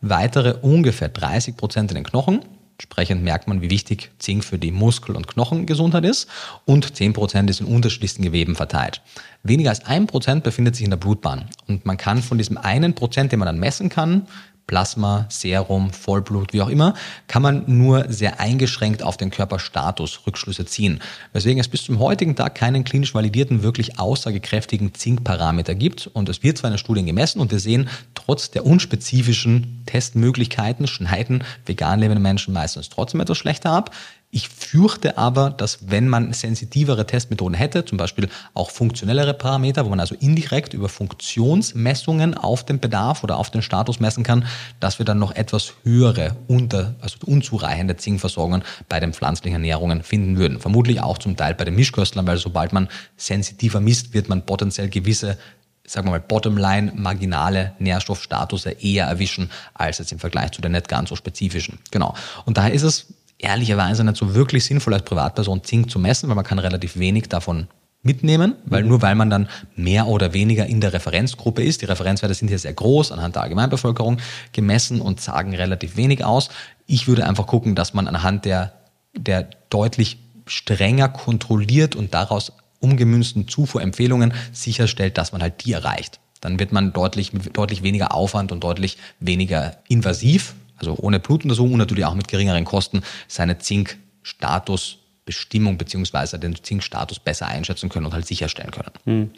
Weitere ungefähr 30 Prozent in den Knochen. Entsprechend merkt man, wie wichtig Zink für die Muskel- und Knochengesundheit ist. Und 10 Prozent ist in unterschiedlichsten Geweben verteilt. Weniger als ein Prozent befindet sich in der Blutbahn. Und man kann von diesem einen Prozent, den man dann messen kann, Plasma, Serum, Vollblut, wie auch immer, kann man nur sehr eingeschränkt auf den Körperstatus Rückschlüsse ziehen. Weswegen es bis zum heutigen Tag keinen klinisch validierten, wirklich aussagekräftigen Zinkparameter gibt. Und es wird zwar in den Studien gemessen und wir sehen, trotz der unspezifischen Testmöglichkeiten schneiden vegan lebende Menschen meistens trotzdem etwas schlechter ab. Ich fürchte aber, dass wenn man sensitivere Testmethoden hätte, zum Beispiel auch funktionellere Parameter, wo man also indirekt über Funktionsmessungen auf den Bedarf oder auf den Status messen kann, dass wir dann noch etwas höhere, unter, also unzureichende Zinkversorgungen bei den pflanzlichen Ernährungen finden würden. Vermutlich auch zum Teil bei den Mischköstlern, weil sobald man sensitiver misst, wird man potenziell gewisse sagen wir mal, Bottomline, marginale Nährstoffstatus eher erwischen, als jetzt im Vergleich zu den nicht ganz so spezifischen. Genau. Und daher ist es ehrlicherweise nicht so wirklich sinnvoll, als Privatperson Zink zu messen, weil man kann relativ wenig davon mitnehmen, weil mhm. nur weil man dann mehr oder weniger in der Referenzgruppe ist, die Referenzwerte sind hier sehr groß anhand der Allgemeinbevölkerung gemessen und sagen relativ wenig aus. Ich würde einfach gucken, dass man anhand der, der deutlich strenger kontrolliert und daraus umgemünzten Zufuhrempfehlungen sicherstellt, dass man halt die erreicht. Dann wird man deutlich, mit deutlich weniger Aufwand und deutlich weniger invasiv, also ohne Blutuntersuchung und natürlich auch mit geringeren Kosten, seine Zinkstatusbestimmung beziehungsweise den Zinkstatus besser einschätzen können und halt sicherstellen können. Hm.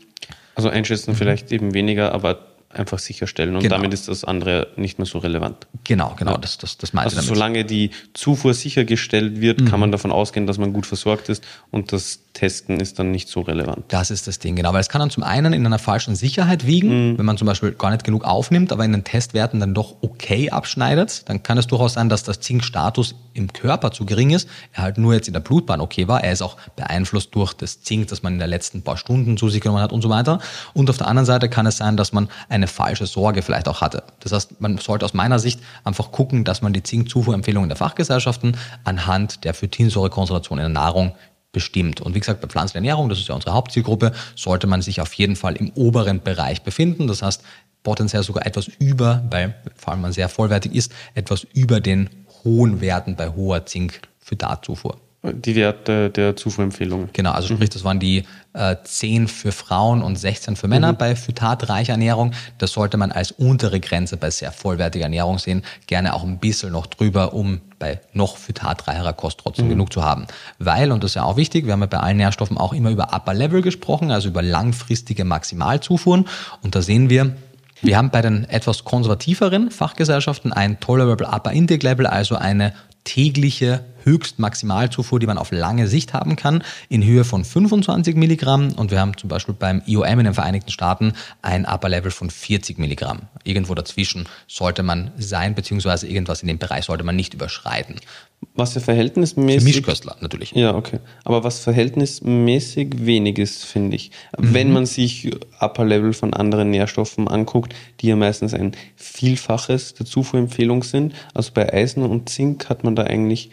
Also einschätzen mhm. vielleicht eben weniger, aber einfach sicherstellen und genau. damit ist das andere nicht mehr so relevant. Genau, genau, ja. das, das, das meinte Also solange die Zufuhr sichergestellt wird, mhm. kann man davon ausgehen, dass man gut versorgt ist und das Testen ist dann nicht so relevant. Das ist das Ding, genau, weil es kann dann zum einen in einer falschen Sicherheit wiegen, mhm. wenn man zum Beispiel gar nicht genug aufnimmt, aber in den Testwerten dann doch okay abschneidet, dann kann es durchaus sein, dass das Zinkstatus im Körper zu gering ist, er halt nur jetzt in der Blutbahn okay war, er ist auch beeinflusst durch das Zink, das man in den letzten paar Stunden zu sich genommen hat und so weiter. Und auf der anderen Seite kann es sein, dass man eine falsche Sorge vielleicht auch hatte. Das heißt, man sollte aus meiner Sicht einfach gucken, dass man die Zinkzufuhrempfehlungen der Fachgesellschaften anhand der Phytinsäurekonzentration in der Nahrung bestimmt. Und wie gesagt, bei pflanzlicher Ernährung, das ist ja unsere Hauptzielgruppe, sollte man sich auf jeden Fall im oberen Bereich befinden. Das heißt, potenziell sogar etwas über, weil vor allem man sehr vollwertig ist, etwas über den hohen Werten bei hoher Zink-Phytatzufuhr. Die Werte der Zufuhrempfehlungen. Genau, also sprich, mhm. das waren die äh, 10 für Frauen und 16 für Männer mhm. bei phytatreicher Ernährung. Das sollte man als untere Grenze bei sehr vollwertiger Ernährung sehen. Gerne auch ein bisschen noch drüber, um bei noch phytatreicherer Kost trotzdem mhm. genug zu haben. Weil, und das ist ja auch wichtig, wir haben ja bei allen Nährstoffen auch immer über Upper Level gesprochen, also über langfristige Maximalzufuhren. Und da sehen wir, wir haben bei den etwas konservativeren Fachgesellschaften ein Tolerable Upper Intake Level, also eine tägliche Höchstmaximalzufuhr, die man auf lange Sicht haben kann, in Höhe von 25 Milligramm. Und wir haben zum Beispiel beim IOM in den Vereinigten Staaten ein Upper Level von 40 Milligramm. Irgendwo dazwischen sollte man sein, beziehungsweise irgendwas in dem Bereich sollte man nicht überschreiten. Was ja verhältnismäßig. Für Mischköstler natürlich. Ja, okay. Aber was verhältnismäßig wenig ist, finde ich. Mhm. Wenn man sich Upper Level von anderen Nährstoffen anguckt, die ja meistens ein Vielfaches der Zufuhrempfehlung sind. Also bei Eisen und Zink hat man da eigentlich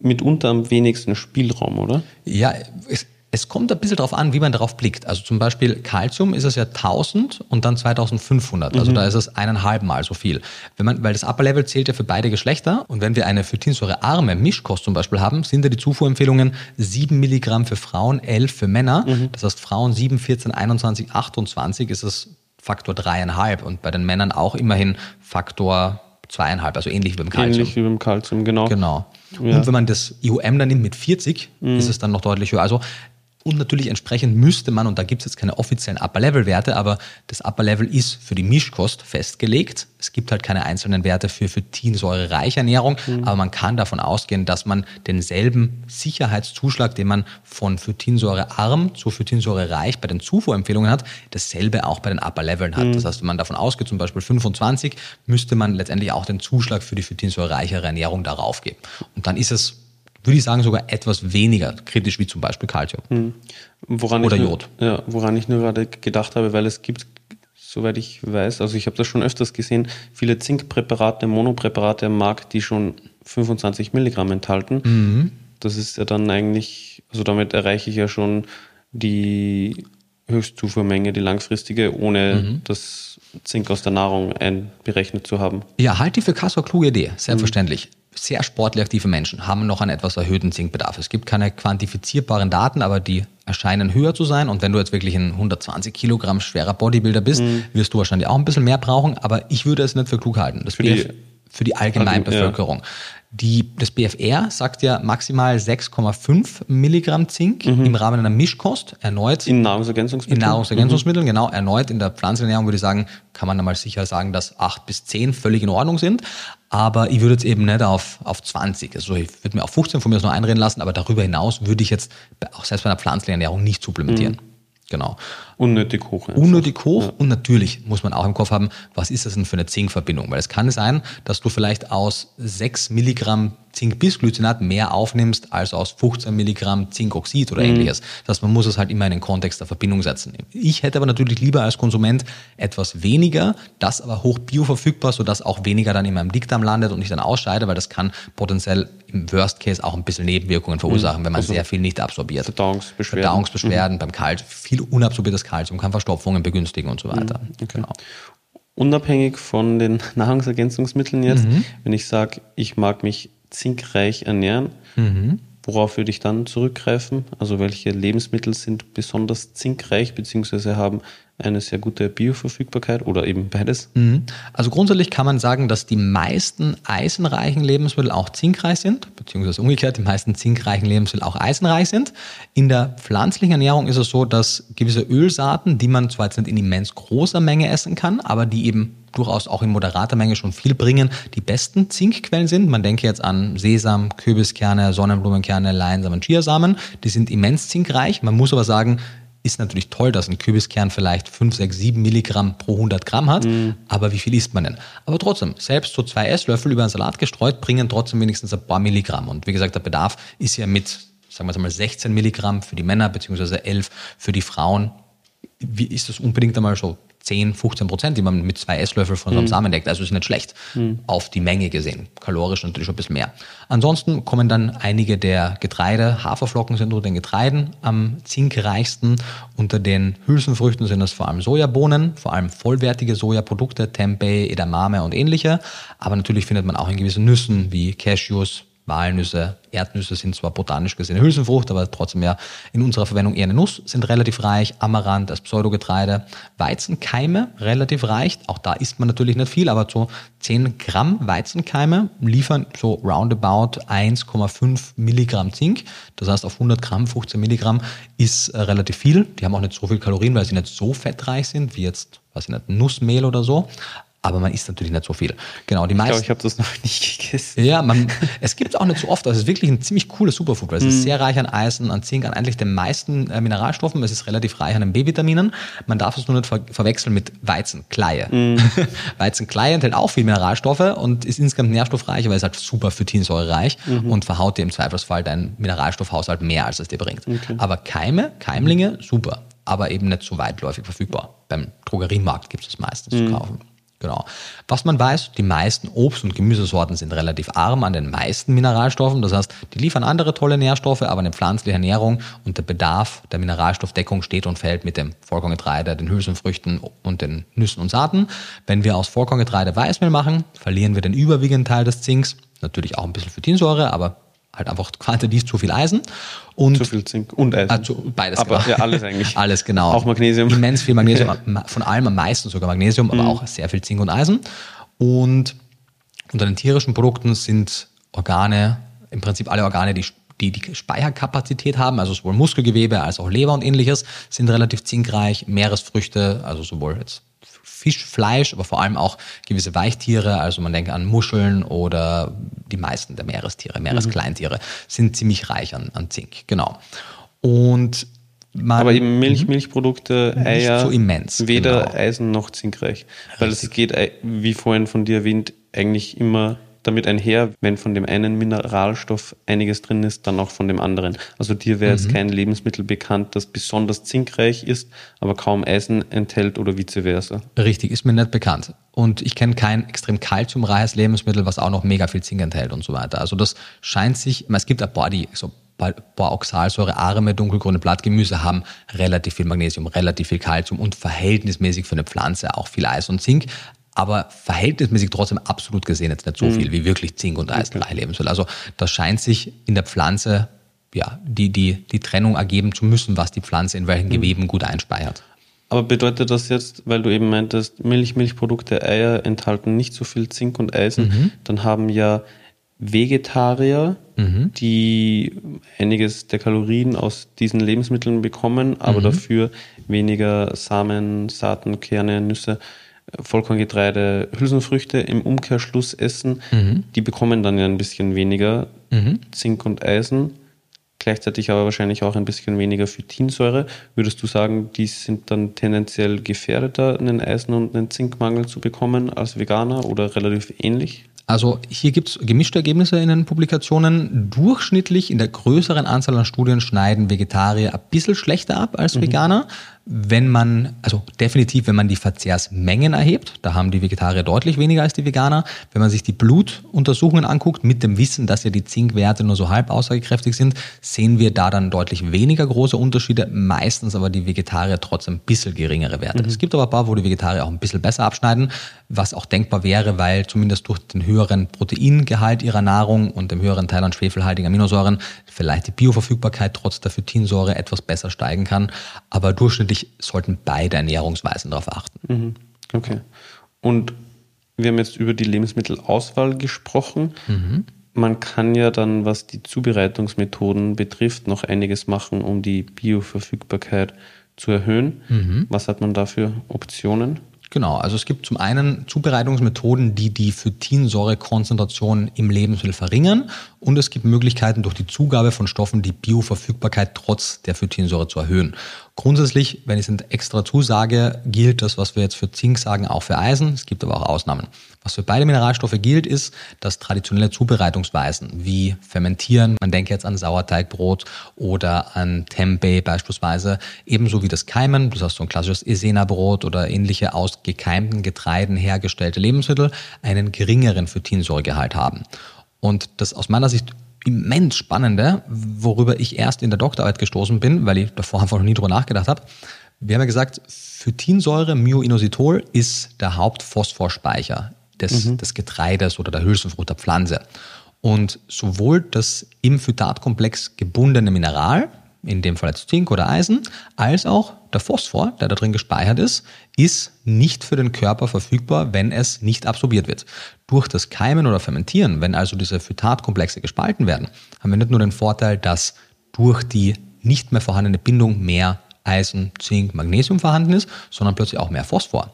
mitunter am wenigsten Spielraum, oder? Ja, es, es kommt ein bisschen darauf an, wie man darauf blickt. Also zum Beispiel Calcium ist es ja 1000 und dann 2500. Also mhm. da ist es eineinhalb Mal so viel. Wenn man, weil das Upper Level zählt ja für beide Geschlechter und wenn wir eine phytinsäurearme Mischkost zum Beispiel haben, sind da die Zufuhrempfehlungen 7 Milligramm für Frauen, 11 für Männer. Mhm. Das heißt Frauen 7, 14, 21, 28 ist es Faktor dreieinhalb und bei den Männern auch immerhin Faktor zweieinhalb, also ähnlich wie beim Kalzium. Ähnlich wie beim Kalzium, genau. Genau. Ja. Und wenn man das IUM dann nimmt mit 40, mhm. ist es dann noch deutlich höher. Also und natürlich entsprechend müsste man, und da gibt es jetzt keine offiziellen Upper-Level-Werte, aber das Upper-Level ist für die Mischkost festgelegt. Es gibt halt keine einzelnen Werte für phytinsäurereiche Ernährung, mhm. aber man kann davon ausgehen, dass man denselben Sicherheitszuschlag, den man von phytinsäurearm zu phytinsäurereich bei den Zufuhrempfehlungen hat, dasselbe auch bei den Upper-Leveln hat. Mhm. Das heißt, wenn man davon ausgeht, zum Beispiel 25, müsste man letztendlich auch den Zuschlag für die phytinsäurereichere Ernährung darauf geben. Und dann ist es würde ich sagen, sogar etwas weniger kritisch wie zum Beispiel Calcium hm. oder Jod. Nur, ja, woran ich nur gerade gedacht habe, weil es gibt, soweit ich weiß, also ich habe das schon öfters gesehen, viele Zinkpräparate, Monopräparate am Markt, die schon 25 Milligramm enthalten. Mhm. Das ist ja dann eigentlich, also damit erreiche ich ja schon die Höchstzufuhrmenge, die langfristige, ohne mhm. das Zink aus der Nahrung einberechnet zu haben. Ja, halte ich für Kassel kluge Idee, selbstverständlich. Mhm sehr sportlich aktive Menschen haben noch einen etwas erhöhten Zinkbedarf. Es gibt keine quantifizierbaren Daten, aber die erscheinen höher zu sein. Und wenn du jetzt wirklich ein 120 Kilogramm schwerer Bodybuilder bist, mhm. wirst du wahrscheinlich auch ein bisschen mehr brauchen. Aber ich würde es nicht für klug halten. Das für, die, für die Allgemeinbevölkerung. Ja. Die, das BFR sagt ja maximal 6,5 Milligramm Zink mhm. im Rahmen einer Mischkost. Erneut. In Nahrungsergänzungsmitteln? In Nahrungsergänzungsmitteln, mhm. genau. Erneut in der Pflanzenernährung würde ich sagen, kann man einmal sicher sagen, dass 8 bis 10 völlig in Ordnung sind. Aber ich würde jetzt eben nicht auf, auf 20. Also ich würde mir auf 15 von mir aus noch einreden lassen, aber darüber hinaus würde ich jetzt auch selbst bei einer pflanzlichen Ernährung nicht supplementieren. Mhm. Genau. Unnötig hoch. Einfach. Unnötig hoch ja. und natürlich muss man auch im Kopf haben, was ist das denn für eine Zinkverbindung? Weil es kann sein, dass du vielleicht aus 6 Milligramm Zink-Bisglycinat mehr aufnimmst als aus 15 Milligramm Zinkoxid oder mhm. ähnliches. Das heißt, man muss es halt immer in den Kontext der Verbindung setzen. Ich hätte aber natürlich lieber als Konsument etwas weniger, das aber hoch bioverfügbar, sodass auch weniger dann in meinem Dickdarm landet und ich dann ausscheide, weil das kann potenziell im Worst Case auch ein bisschen Nebenwirkungen verursachen, mhm. wenn man also sehr viel nicht absorbiert. Verdauungsbeschwerden. Verdauungsbeschwerden mhm. beim Kalzium, viel unabsorbiertes Kalzium kann Verstopfungen begünstigen und so weiter. Mhm. Okay. Genau unabhängig von den Nahrungsergänzungsmitteln jetzt, mhm. wenn ich sage, ich mag mich zinkreich ernähren. Mhm. Worauf würde ich dann zurückgreifen? Also welche Lebensmittel sind besonders zinkreich bzw. haben eine sehr gute Bioverfügbarkeit oder eben beides? Mhm. Also grundsätzlich kann man sagen, dass die meisten eisenreichen Lebensmittel auch zinkreich sind, beziehungsweise umgekehrt, die meisten zinkreichen Lebensmittel auch eisenreich sind. In der pflanzlichen Ernährung ist es so, dass gewisse Ölsaaten, die man zwar jetzt nicht in immens großer Menge essen kann, aber die eben durchaus auch in moderater Menge schon viel bringen, die besten Zinkquellen sind. Man denke jetzt an Sesam, Kürbiskerne, Sonnenblumenkerne, Leinsamen, Chiasamen. Die sind immens zinkreich. Man muss aber sagen, ist natürlich toll, dass ein Kübiskern vielleicht 5, 6, 7 Milligramm pro 100 Gramm hat, mm. aber wie viel isst man denn? Aber trotzdem, selbst so zwei Esslöffel über einen Salat gestreut bringen trotzdem wenigstens ein paar Milligramm. Und wie gesagt, der Bedarf ist ja mit, sagen wir mal, 16 Milligramm für die Männer beziehungsweise 11 für die Frauen. Wie ist das unbedingt einmal so 10, 15 Prozent, die man mit zwei Esslöffeln von so einem mhm. Samen deckt. Also ist nicht schlecht mhm. auf die Menge gesehen. Kalorisch natürlich schon ein bisschen mehr. Ansonsten kommen dann einige der Getreide, Haferflocken sind unter den Getreiden am zinkreichsten. Unter den Hülsenfrüchten sind das vor allem Sojabohnen, vor allem vollwertige Sojaprodukte, Tempeh, Edamame und ähnliche. Aber natürlich findet man auch in gewissen Nüssen wie Cashews, Walnüsse, Erdnüsse sind zwar botanisch gesehen Hülsenfrucht, aber trotzdem ja in unserer Verwendung eher eine Nuss, sind relativ reich. Amaranth als Pseudogetreide. Weizenkeime relativ reich. Auch da isst man natürlich nicht viel, aber so 10 Gramm Weizenkeime liefern so roundabout 1,5 Milligramm Zink. Das heißt, auf 100 Gramm 15 Milligramm ist äh, relativ viel. Die haben auch nicht so viel Kalorien, weil sie nicht so fettreich sind wie jetzt, was ich nicht, Nussmehl oder so aber man isst natürlich nicht so viel. Genau, die meisten. Ich glaube, ich habe das noch nicht gegessen. Ja, man, es gibt es auch nicht so oft. Also es ist wirklich ein ziemlich cooles Superfood, weil es mm. ist mhm. sehr reich an Eisen, an Zink, an eigentlich den meisten äh, Mineralstoffen. Es ist relativ reich an den B-Vitaminen. Man darf es nur nicht ver verwechseln mit Weizenkleie. Mm. Weizenkleie enthält auch viel Mineralstoffe und ist insgesamt nährstoffreich, aber ist halt super phytinsäurereich mm und verhaut dir im Zweifelsfall deinen Mineralstoffhaushalt mehr, als es dir bringt. Okay. Aber Keime, Keimlinge, super, aber eben nicht so weitläufig verfügbar. Beim Drogeriemarkt gibt es das meistens zu mhm. kaufen. Genau. Was man weiß, die meisten Obst- und Gemüsesorten sind relativ arm an den meisten Mineralstoffen. Das heißt, die liefern andere tolle Nährstoffe, aber eine pflanzliche Ernährung und der Bedarf der Mineralstoffdeckung steht und fällt mit dem Vollkorngetreide, den Hülsenfrüchten und den Nüssen und Saaten. Wenn wir aus Vollkorngetreide Weißmehl machen, verlieren wir den überwiegenden Teil des Zinks. Natürlich auch ein bisschen Phytinsäure, aber halt einfach quantitativ zu viel Eisen. Und zu viel Zink und Eisen. Also beides. Aber genau. ja, alles eigentlich. alles genau. Auch Magnesium. Immens viel Magnesium, von allem am meisten sogar Magnesium, aber mhm. auch sehr viel Zink und Eisen. Und unter den tierischen Produkten sind Organe, im Prinzip alle Organe, die die die Speicherkapazität haben, also sowohl Muskelgewebe als auch Leber und ähnliches, sind relativ zinkreich. Meeresfrüchte, also sowohl jetzt Fisch, Fleisch, aber vor allem auch gewisse Weichtiere, also man denkt an Muscheln oder die meisten der Meerestiere, Meereskleintiere, mhm. sind ziemlich reich an, an Zink. Genau. Und man, aber eben Milch, mhm. Milchprodukte, Eier, so immens, weder genau. Eisen noch zinkreich. Weil es geht, wie vorhin von dir erwähnt, eigentlich immer damit einher, wenn von dem einen Mineralstoff einiges drin ist, dann auch von dem anderen. Also dir wäre mhm. jetzt kein Lebensmittel bekannt, das besonders zinkreich ist, aber kaum Eisen enthält oder vice versa. Richtig, ist mir nicht bekannt. Und ich kenne kein extrem kalziumreiches Lebensmittel, was auch noch mega viel Zink enthält und so weiter. Also das scheint sich, es gibt ein paar, die so Boroxalsäure, arme dunkelgrüne Blattgemüse haben relativ viel Magnesium, relativ viel Kalzium und verhältnismäßig für eine Pflanze auch viel Eis und Zink aber verhältnismäßig trotzdem absolut gesehen jetzt nicht so mhm. viel wie wirklich Zink und Eisenreich okay. Lebensmittel. Also das scheint sich in der Pflanze ja, die, die, die Trennung ergeben zu müssen, was die Pflanze in welchen mhm. Geweben gut einspeichert. Aber bedeutet das jetzt, weil du eben meintest, Milch, Milchprodukte, Eier enthalten nicht so viel Zink und Eisen, Mhm. dann haben ja Vegetarier, Mhm. die einiges der Kalorien aus diesen Lebensmitteln bekommen, Mhm. aber dafür weniger Samen, Saaten, Kerne, Nüsse, Vollkorngetreide, Hülsenfrüchte im Umkehrschluss essen. Mhm. Die bekommen dann ja ein bisschen weniger Zink und Eisen. Gleichzeitig aber wahrscheinlich auch ein bisschen weniger Phytinsäure. Würdest du sagen, die sind dann tendenziell gefährdeter, einen Eisen- und einen Zinkmangel zu bekommen als Veganer oder relativ ähnlich? Also hier gibt es gemischte Ergebnisse in den Publikationen. Durchschnittlich in der größeren Anzahl an Studien schneiden Vegetarier ein bisschen schlechter ab als Veganer. Wenn man, also definitiv, wenn man die Verzehrsmengen erhebt, da haben die Vegetarier deutlich weniger als die Veganer. Wenn man sich die Blutuntersuchungen anguckt, mit dem Wissen, dass ja die Zinkwerte nur so halb aussagekräftig sind, sehen wir da dann deutlich weniger große Unterschiede, meistens aber die Vegetarier trotzdem ein bisschen geringere Werte. Es gibt aber ein paar, wo die Vegetarier auch ein bisschen besser abschneiden, was auch denkbar wäre, weil zumindest durch den höheren Proteingehalt ihrer Nahrung und dem höheren Teil an schwefelhaltigen Aminosäuren vielleicht die Bioverfügbarkeit trotz der Phytinsäure etwas besser steigen kann. Aber durchschnittlich sollten beide Ernährungsweisen darauf achten. Mhm. Okay. Und wir haben jetzt über die Lebensmittelauswahl gesprochen. Man kann ja dann, was die Zubereitungsmethoden betrifft, noch einiges machen, um die Bioverfügbarkeit zu erhöhen. Was hat man da für Optionen? Genau, also es gibt zum einen Zubereitungsmethoden, die die Phytinsäurekonzentration im Lebensmittel verringern und es gibt Möglichkeiten durch die Zugabe von Stoffen die Bioverfügbarkeit trotz der Phytinsäure zu erhöhen. Grundsätzlich, wenn ich es extra zusage, gilt das, was wir jetzt für Zink sagen, auch für Eisen. Es gibt aber auch Ausnahmen. Was für beide Mineralstoffe gilt, ist, dass traditionelle Zubereitungsweisen wie Fermentieren, man denke jetzt an Sauerteigbrot oder an Tempeh beispielsweise, ebenso wie das Keimen, das heißt so ein klassisches Esena-Brot oder ähnliche aus gekeimten Getreiden hergestellte Lebensmittel, einen geringeren Phytinsäuregehalt haben. Und das aus meiner Sicht immens Spannende, worüber ich erst in der Doktorarbeit gestoßen bin, weil ich davor einfach noch nie drüber nachgedacht habe. Wir haben ja gesagt, Phytinsäure, Myoinositol, ist der Hauptphosphorspeicher des, des Getreides oder der Hülsenfrucht der Pflanze. Und sowohl das im Phytatkomplex gebundene Mineral, in dem Fall jetzt Zink oder Eisen, als auch der Phosphor, der da drin gespeichert ist, ist nicht für den Körper verfügbar, wenn es nicht absorbiert wird. Durch das Keimen oder Fermentieren, wenn also diese Phytatkomplexe gespalten werden, haben wir nicht nur den Vorteil, dass durch die nicht mehr vorhandene Bindung mehr Eisen, Zink, Magnesium vorhanden ist, sondern plötzlich auch mehr Phosphor.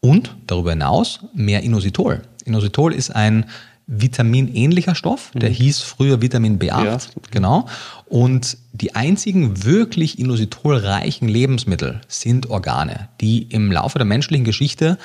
Und darüber hinaus mehr Inositol. Inositol ist ein vitaminähnlicher Stoff, der hieß früher Vitamin B8, Ja. genau. Und die einzigen wirklich inositolreichen Lebensmittel sind Organe, die im Laufe der menschlichen Geschichte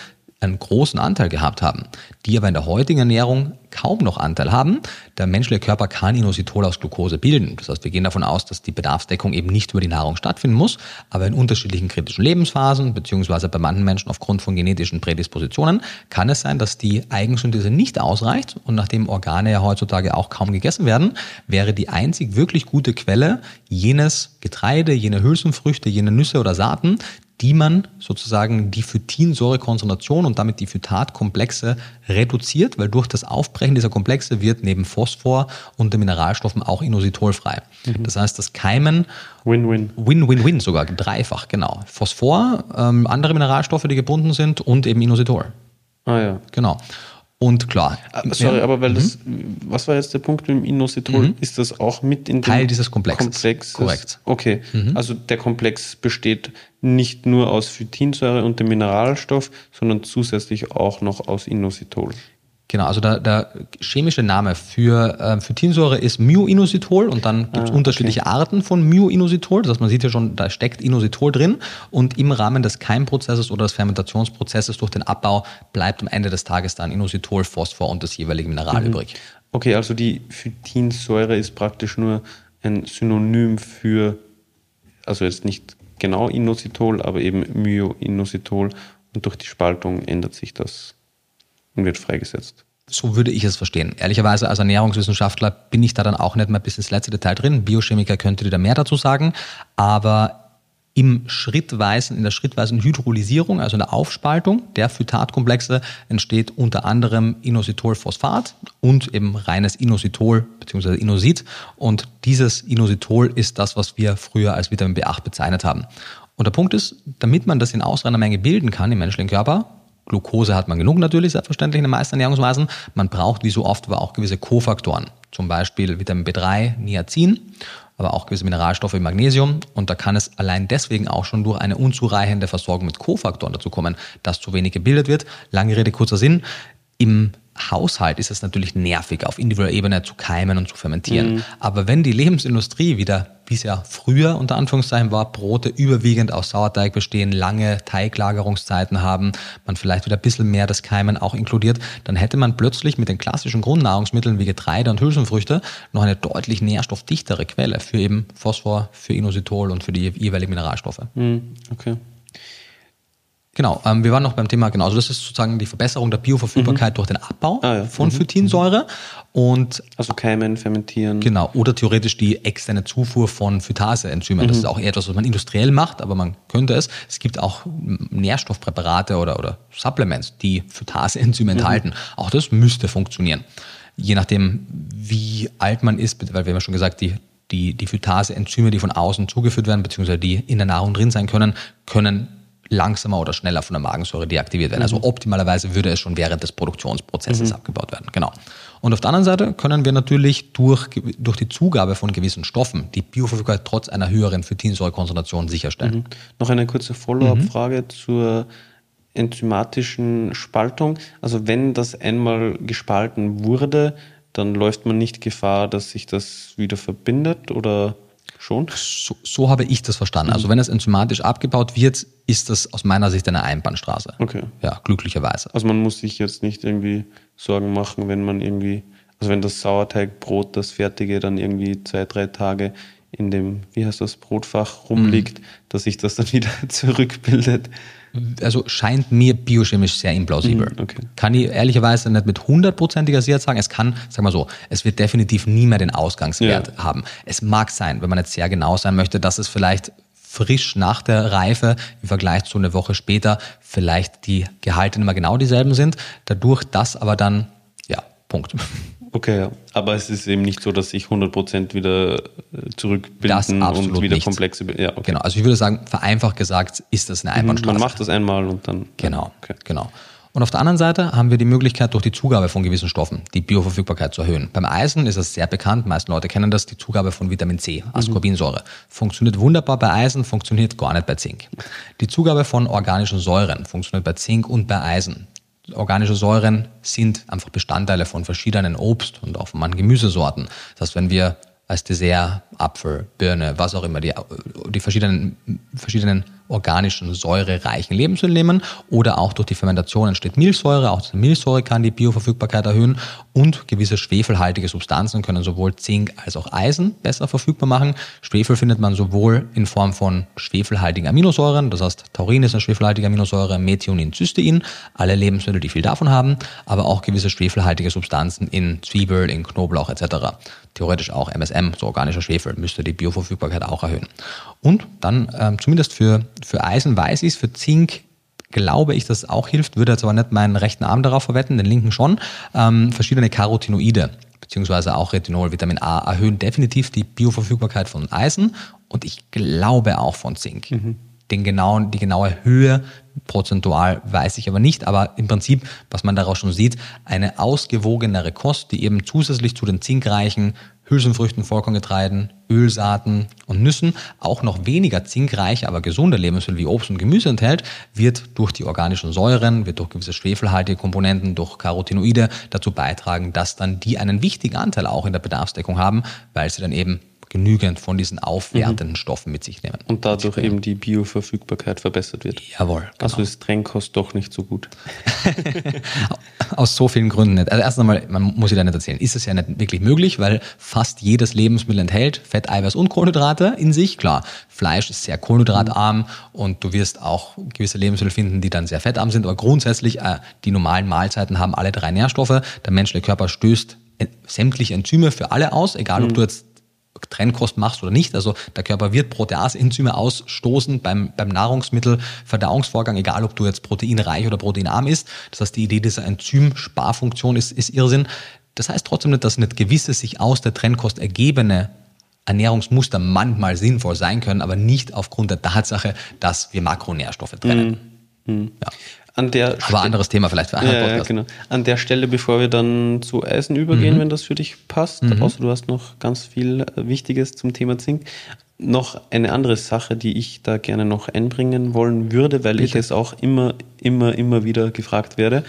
einen großen Anteil gehabt haben, die aber in der heutigen Ernährung kaum noch Anteil haben. Der menschliche Körper kann Inositol aus Glucose bilden. Das heißt, wir gehen davon aus, dass die Bedarfsdeckung eben nicht über die Nahrung stattfinden muss, aber in unterschiedlichen kritischen Lebensphasen, beziehungsweise bei manchen Menschen aufgrund von genetischen Prädispositionen, kann es sein, dass die Eigensynthese nicht ausreicht. Und nachdem Organe ja heutzutage auch kaum gegessen werden, wäre die einzig wirklich gute Quelle jenes Getreide, jene Hülsenfrüchte, jene Nüsse oder Saaten, die man sozusagen die Phytinsäurekonzentration und damit die Phytatkomplexe reduziert, weil durch das Aufbrechen dieser Komplexe wird neben Phosphor und den Mineralstoffen auch Inositol frei. Das heißt, das Keimen Win-win. Win-Win-Win sogar, dreifach, genau. Phosphor, ähm, andere Mineralstoffe, die gebunden sind und eben Inositol. Ah ja. Genau. Und klar. Ah, Sorry, aber weil das, was war jetzt der Punkt mit dem Inositol? Ist das auch mit in dem Teil dieses Komplexes. Komplex? Korrekt. Okay, also der Komplex besteht nicht nur aus Phytinsäure und dem Mineralstoff, sondern zusätzlich auch noch aus Inositol. Genau, also der, der chemische Name für äh, Phytinsäure ist Myoinositol und dann gibt es unterschiedliche Arten von Myoinositol. Das heißt, man sieht ja schon, da steckt Inositol drin und im Rahmen des Keimprozesses oder des Fermentationsprozesses durch den Abbau bleibt am Ende des Tages dann Inositol, Phosphor und das jeweilige Mineral übrig. Okay, also die Phytinsäure ist praktisch nur ein Synonym für, also jetzt nicht genau Inositol, aber eben Myoinositol und durch die Spaltung ändert sich das und wird freigesetzt. So würde ich es verstehen. Ehrlicherweise als Ernährungswissenschaftler bin ich da dann auch nicht mehr bis ins letzte Detail drin. Biochemiker könnte dir da mehr dazu sagen. Aber im schrittweisen, in der schrittweisen Hydrolysierung, also in der Aufspaltung der Phytatkomplexe, entsteht unter anderem Inositolphosphat und eben reines Inositol bzw. Inosit. Und dieses Inositol ist das, was wir früher als Vitamin B8 bezeichnet haben. Und der Punkt ist, damit man das in ausreichender Menge bilden kann im menschlichen Körper, Glucose hat man genug natürlich, selbstverständlich in den meisten Ernährungsweisen, man braucht wie so oft aber auch gewisse Kofaktoren, zum Beispiel Vitamin B3, Niacin, aber auch gewisse Mineralstoffe wie Magnesium. Und da kann es allein deswegen auch schon durch eine unzureichende Versorgung mit Kofaktoren dazu kommen, dass zu wenig gebildet wird. Lange Rede, kurzer Sinn. Im Haushalt ist es natürlich nervig, auf individueller Ebene zu keimen und zu fermentieren. Mhm. Aber wenn die Lebensindustrie wieder, wie es ja früher unter Anführungszeichen war, Brote überwiegend aus Sauerteig bestehen, lange Teiglagerungszeiten haben, man vielleicht wieder ein bisschen mehr das Keimen auch inkludiert, dann hätte man plötzlich mit den klassischen Grundnahrungsmitteln wie Getreide und Hülsenfrüchte noch eine deutlich nährstoffdichtere Quelle für eben Phosphor, für Inositol und für die jeweiligen Mineralstoffe. Mhm. Okay. Genau, ähm, wir waren noch beim Thema, genau, also das ist sozusagen die Verbesserung der Bioverfügbarkeit mhm. durch den Abbau ah, ja. von mhm. Phytinsäure. Und also keimen, fermentieren. Genau, oder theoretisch die externe Zufuhr von Phytase-Enzymen. Mhm. Das ist auch eher etwas, was man industriell macht, aber man könnte es. Es gibt auch Nährstoffpräparate oder, oder Supplements, die Phytase-Enzyme mhm. enthalten. Auch das müsste funktionieren. Je nachdem, wie alt man ist, weil wir haben ja schon gesagt, die die, die Phytase-Enzyme, die von außen zugeführt werden, beziehungsweise die in der Nahrung drin sein können, können langsamer oder schneller von der Magensäure deaktiviert werden. Also mhm. Also optimalerweise würde es schon während des Produktionsprozesses mhm. abgebaut werden. Genau. Und auf der anderen Seite können wir natürlich durch, durch die Zugabe von gewissen Stoffen die Bioverfügbarkeit trotz einer höheren Phytinsäurekonzentration sicherstellen. Mhm. Noch eine kurze Follow-up-Frage mhm. zur enzymatischen Spaltung. Also wenn das einmal gespalten wurde, dann läuft man nicht Gefahr, dass sich das wieder verbindet oder Schon? So, so habe ich das verstanden. Also wenn es enzymatisch abgebaut wird, ist das aus meiner Sicht eine Einbahnstraße. Okay. Ja, glücklicherweise. Also man muss sich jetzt nicht irgendwie Sorgen machen, wenn man irgendwie, also wenn das Sauerteigbrot, das fertige, dann irgendwie zwei, drei Tage in dem, wie heißt das, Brotfach rumliegt, mhm. dass sich das dann wieder zurückbildet also scheint mir biochemisch sehr implausibel. Mhm, okay. Kann ich ehrlicherweise nicht mit hundertprozentiger Sicherheit sagen. Es kann, sag mal so, es wird definitiv nie mehr den Ausgangswert ja. haben. Es mag sein, wenn man jetzt sehr genau sein möchte, dass es vielleicht frisch nach der Reife im Vergleich zu einer Woche später vielleicht die Gehalte mehr genau dieselben sind. Dadurch, dass aber dann, ja, Punkt. Okay, ja. aber es ist eben nicht so, dass sich 100% wieder äh, zurückbilden und wieder nicht. komplexe. Ja, okay. Genau, also ich würde sagen, vereinfacht gesagt ist das eine mhm, Einbahnstraße. Man macht das einmal und dann. Genau, okay. genau. Und auf der anderen Seite haben wir die Möglichkeit, durch die Zugabe von gewissen Stoffen die Bioverfügbarkeit zu erhöhen. Beim Eisen ist es sehr bekannt, die meisten Leute kennen das, die Zugabe von Vitamin C, Ascorbinsäure. Mhm. Funktioniert wunderbar bei Eisen, funktioniert gar nicht bei Zink. Die Zugabe von organischen Säuren funktioniert bei Zink und bei Eisen organische Säuren sind einfach Bestandteile von verschiedenen Obst- und auch von Gemüsesorten. Das heißt, wenn wir als Dessert Apfel, Birne, was auch immer, die, die verschiedenen, verschiedenen organischen, säurereichen Lebensmittel nehmen oder auch durch die Fermentation entsteht Milchsäure. Auch die Milchsäure kann die Bioverfügbarkeit erhöhen und gewisse schwefelhaltige Substanzen können sowohl Zink als auch Eisen besser verfügbar machen. Schwefel findet man sowohl in Form von schwefelhaltigen Aminosäuren, das heißt Taurin ist eine schwefelhaltige Aminosäure, Methionin, Cystein, alle Lebensmittel, die viel davon haben, aber auch gewisse schwefelhaltige Substanzen in Zwiebel, in Knoblauch etc. Theoretisch auch MSM, so organischer Schwefel, müsste die Bioverfügbarkeit auch erhöhen. Und dann ähm, zumindest für für Eisen weiß ich es, für Zink glaube ich, dass es auch hilft, würde jetzt aber nicht meinen rechten Arm darauf verwetten, den linken schon. Ähm, verschiedene Carotinoide beziehungsweise auch Retinol, Vitamin A erhöhen definitiv die Bioverfügbarkeit von Eisen und ich glaube auch von Zink. Mhm. Den genauen, die genaue Höhe prozentual weiß ich aber nicht, aber im Prinzip, was man daraus schon sieht, eine ausgewogenere Kost, die eben zusätzlich zu den zinkreichen Hülsenfrüchten, Vollkorngetreiden, Ölsaaten und Nüssen auch noch weniger zinkreiche, aber gesunde Lebensmittel wie Obst und Gemüse enthält, wird durch die organischen Säuren, wird durch gewisse schwefelhaltige Komponenten, durch Carotinoide dazu beitragen, dass dann die einen wichtigen Anteil auch in der Bedarfsdeckung haben, weil sie dann eben genügend von diesen aufwertenden mhm. Stoffen mit sich nehmen. Und dadurch eben die Bioverfügbarkeit verbessert wird. Jawohl. Genau. Also ist Trennkost doch nicht so gut. Aus so vielen Gründen nicht. Also erst einmal, man muss sich da nicht erzählen, ist es ja nicht wirklich möglich, weil fast jedes Lebensmittel enthält Fett, Eiweiß und Kohlenhydrate in sich. Klar, Fleisch ist sehr kohlenhydratarm mhm. und du wirst auch gewisse Lebensmittel finden, die dann sehr fettarm sind, aber grundsätzlich äh, die normalen Mahlzeiten haben alle drei Nährstoffe. Der menschliche Körper stößt sämtliche Enzyme für alle aus, egal ob mhm. du jetzt Trennkost machst oder nicht. Also der Körper wird Proteasenzyme ausstoßen beim, beim Nahrungsmittelverdauungsvorgang, egal ob du jetzt proteinreich oder proteinarm isst. Das heißt, die Idee dieser Enzymsparfunktion ist, ist Irrsinn. Das heißt trotzdem nicht, dass nicht gewisse sich aus der Trennkost ergebene Ernährungsmuster manchmal sinnvoll sein können, aber nicht aufgrund der Tatsache, dass wir Makronährstoffe trennen. Mhm. Ja. An der aber anderes Thema vielleicht für einen ja, Podcast. Genau. An der Stelle, bevor wir dann zu Eisen übergehen, mhm. wenn das für dich passt, mhm. außer du hast noch ganz viel äh, Wichtiges zum Thema Zink, noch eine andere Sache, die ich da gerne noch einbringen wollen würde, weil Bitte. ich es auch immer, immer, immer wieder gefragt werde.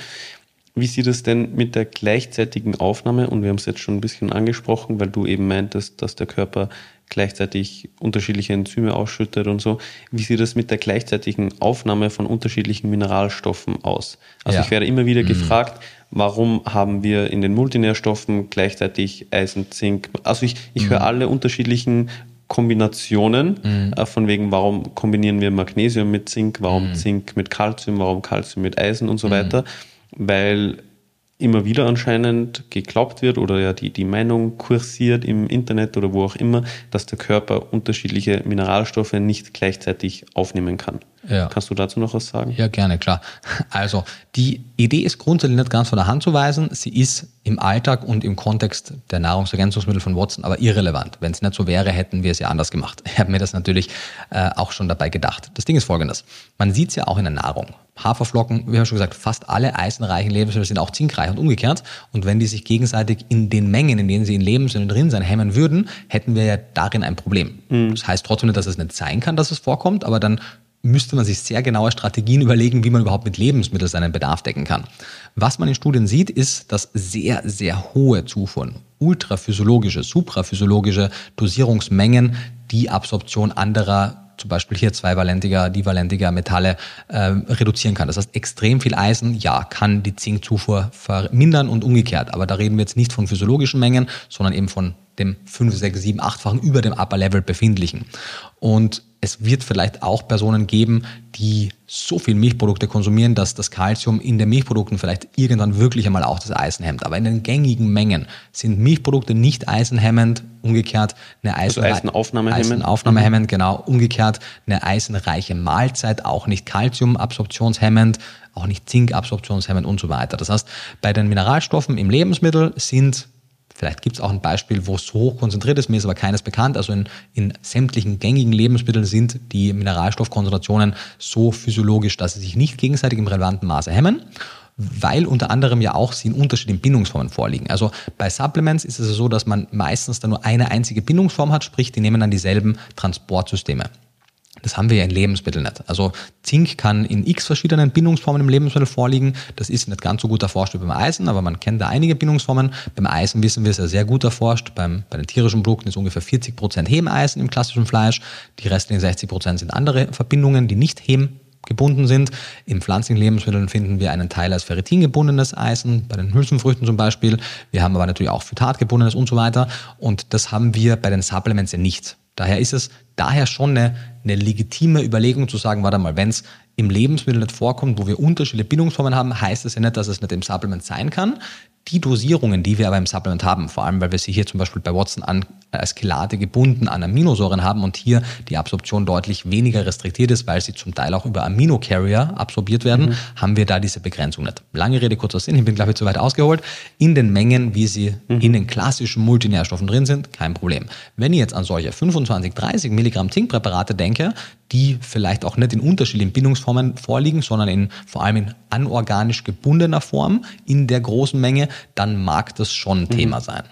Wie sieht es denn mit der gleichzeitigen Aufnahme, und wir haben es jetzt schon ein bisschen angesprochen, weil du eben meintest, dass der Körper gleichzeitig unterschiedliche Enzyme ausschüttet und so. Wie sieht es mit der gleichzeitigen Aufnahme von unterschiedlichen Mineralstoffen aus? Also ja. ich werde immer wieder mhm. gefragt, warum haben wir in den Multinährstoffen gleichzeitig Eisen, Zink? Also ich, ich mhm. höre alle unterschiedlichen Kombinationen, mhm. äh, von wegen, warum kombinieren wir Magnesium mit Zink, warum mhm. Zink mit Calcium, warum Calcium mit Eisen und so mhm. weiter weil immer wieder anscheinend geglaubt wird oder ja die, die Meinung kursiert im Internet oder wo auch immer, dass der Körper unterschiedliche Mineralstoffe nicht gleichzeitig aufnehmen kann. Ja. Kannst du dazu noch was sagen? Ja, gerne, klar. Also die Idee ist grundsätzlich nicht ganz von der Hand zu weisen. Sie ist im Alltag und im Kontext der Nahrungsergänzungsmittel von Watson aber irrelevant. Wenn es nicht so wäre, hätten wir es ja anders gemacht. Ich habe mir das natürlich äh, auch schon dabei gedacht. Das Ding ist folgendes. Man sieht es ja auch in der Nahrung. Haferflocken, wir haben schon gesagt, fast alle eisenreichen Lebensmittel sind auch zinkreich und umgekehrt. Und wenn die sich gegenseitig in den Mengen, in denen sie in Lebensmitteln drin sein, hemmen würden, hätten wir ja darin ein Problem. Mhm. Das heißt trotzdem nicht, dass es nicht sein kann, dass es vorkommt, aber dann müsste man sich sehr genaue Strategien überlegen, wie man überhaupt mit Lebensmitteln seinen Bedarf decken kann. Was man in Studien sieht, ist, dass sehr, sehr hohe Zufuhren, ultraphysiologische, supraphysiologische Dosierungsmengen die Absorption anderer zum Beispiel hier zweivalentiger, divalentiger Metalle äh, reduzieren kann. Das heißt, extrem viel Eisen, ja, kann die Zinkzufuhr vermindern und umgekehrt. Aber da reden wir jetzt nicht von physiologischen Mengen, sondern eben von dem 5, 6, 7, 8-fachen über dem Upper Level befindlichen. Und es wird vielleicht auch Personen geben, die so viel Milchprodukte konsumieren, dass das Kalzium in den Milchprodukten vielleicht irgendwann wirklich einmal auch das Eisen hemmt. Aber in den gängigen Mengen sind Milchprodukte nicht eisenhemmend, umgekehrt eine Eisen also Eisenaufnahmehemmend. Eisenaufnahmehemmend, mhm. genau, umgekehrt eine eisenreiche Mahlzeit, auch nicht Kalziumabsorptionshemmend, auch nicht Zinkabsorptionshemmend und so weiter. Das heißt, bei den Mineralstoffen im Lebensmittel sind Vielleicht gibt es auch ein Beispiel, wo es so hoch konzentriert ist, mir ist aber keines bekannt. Also in, in sämtlichen gängigen Lebensmitteln sind die Mineralstoffkonzentrationen so physiologisch, dass sie sich nicht gegenseitig im relevanten Maße hemmen weil unter anderem ja auch sie in unterschiedlichen Bindungsformen vorliegen. Also bei Supplements ist es so, dass man meistens dann nur eine einzige Bindungsform hat, sprich, die nehmen dann dieselben Transportsysteme. Das haben wir ja in Lebensmitteln nicht. Also Zink kann in x verschiedenen Bindungsformen im Lebensmittel vorliegen. Das ist nicht ganz so gut erforscht wie beim Eisen, aber man kennt da einige Bindungsformen. Beim Eisen wissen wir es ja sehr gut erforscht. Beim, bei den tierischen Produkten ist ungefähr 40 Prozent Hemeisen im klassischen Fleisch. Die restlichen 60 Prozent sind andere Verbindungen, die nicht Hem gebunden sind. Im pflanzlichen Lebensmitteln finden wir einen Teil als Ferritin gebundenes Eisen, bei den Hülsenfrüchten zum Beispiel. Wir haben aber natürlich auch Phytat gebundenes und so weiter. Und das haben wir bei den Supplements ja nicht. Daher ist es daher schon eine, eine legitime Überlegung zu sagen, warte mal, wenn es im Lebensmittel nicht vorkommt, wo wir unterschiedliche Bindungsformen haben, heißt es ja nicht, dass es nicht im Supplement sein kann die Dosierungen, die wir aber im Supplement haben, vor allem weil wir sie hier zum Beispiel bei Watson an, als Chelate gebunden an Aminosäuren haben und hier die Absorption deutlich weniger restriktiert ist, weil sie zum Teil auch über Aminocarrier absorbiert werden, mhm. haben wir da diese Begrenzung nicht. Lange Rede, kurzer Sinn, ich bin glaube ich zu weit ausgeholt. In den Mengen, wie sie mhm. in den klassischen Multinährstoffen drin sind, kein Problem. Wenn ich jetzt an solche 25, 30 Milligramm Zinkpräparate denke, die vielleicht auch nicht in unterschiedlichen Bindungsformen vorliegen, sondern in, vor allem in anorganisch gebundener Form in der großen Menge, dann mag das schon mhm. Thema sein.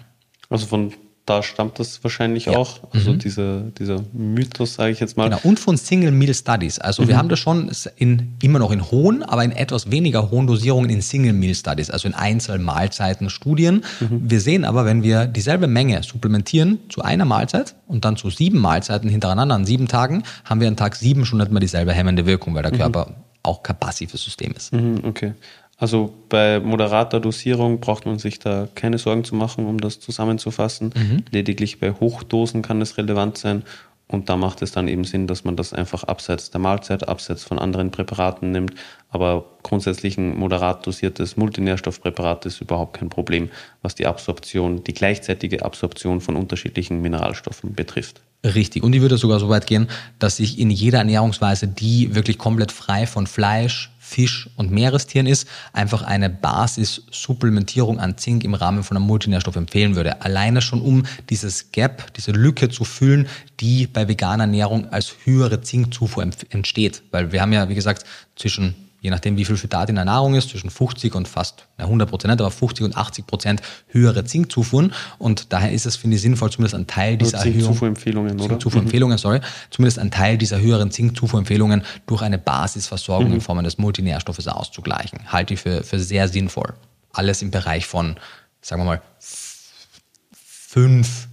Also von da stammt das wahrscheinlich ja. auch, also mhm. dieser, dieser Mythos, sage ich jetzt mal. Genau, und von Single Meal Studies. Also mhm. wir haben das schon in, immer noch in hohen, aber in etwas weniger hohen Dosierungen in Single Meal Studies, also in Einzelmahlzeiten Studien. Mhm. Wir sehen aber, wenn wir dieselbe Menge supplementieren zu einer Mahlzeit und dann zu sieben Mahlzeiten hintereinander an sieben Tagen, haben wir an Tag sieben schon nicht mehr dieselbe hemmende Wirkung, weil der mhm. Körper auch kein passives System ist. Mhm, okay. Also bei moderater Dosierung braucht man sich da keine Sorgen zu machen, um das zusammenzufassen. Mhm. Lediglich bei Hochdosen kann es relevant sein. Und da macht es dann eben Sinn, dass man das einfach abseits der Mahlzeit, abseits von anderen Präparaten nimmt. Aber grundsätzlich ein moderat dosiertes Multinährstoffpräparat ist überhaupt kein Problem, was die Absorption, die gleichzeitige Absorption von unterschiedlichen Mineralstoffen betrifft. Richtig. Und ich würde sogar so weit gehen, dass ich in jeder Ernährungsweise, die wirklich komplett frei von Fleisch, Fisch und Meerestieren ist, einfach eine Basissupplementierung an Zink im Rahmen von einem Multinährstoff empfehlen würde. Alleine schon um dieses Gap, diese Lücke zu füllen, die bei veganer Ernährung als höhere Zinkzufuhr entsteht. Weil wir haben ja, wie gesagt, zwischen je nachdem wie viel Phytat in der Nahrung ist, zwischen 50 und fast na 100 Prozent, aber 50 und 80 Prozent höhere Zinkzufuhren. Und daher ist es, finde ich, sinnvoll, zumindest ein Teil dieser also Zinkzufuhrempfehlungen, oder? Zinkzufuhrempfehlungen, mhm. sorry, zumindest ein Teil dieser höheren Zinkzufuhrempfehlungen durch eine Basisversorgung mhm. in Form eines Multinährstoffes auszugleichen. Halte ich für, für sehr sinnvoll. Alles im Bereich von, sagen wir mal, 5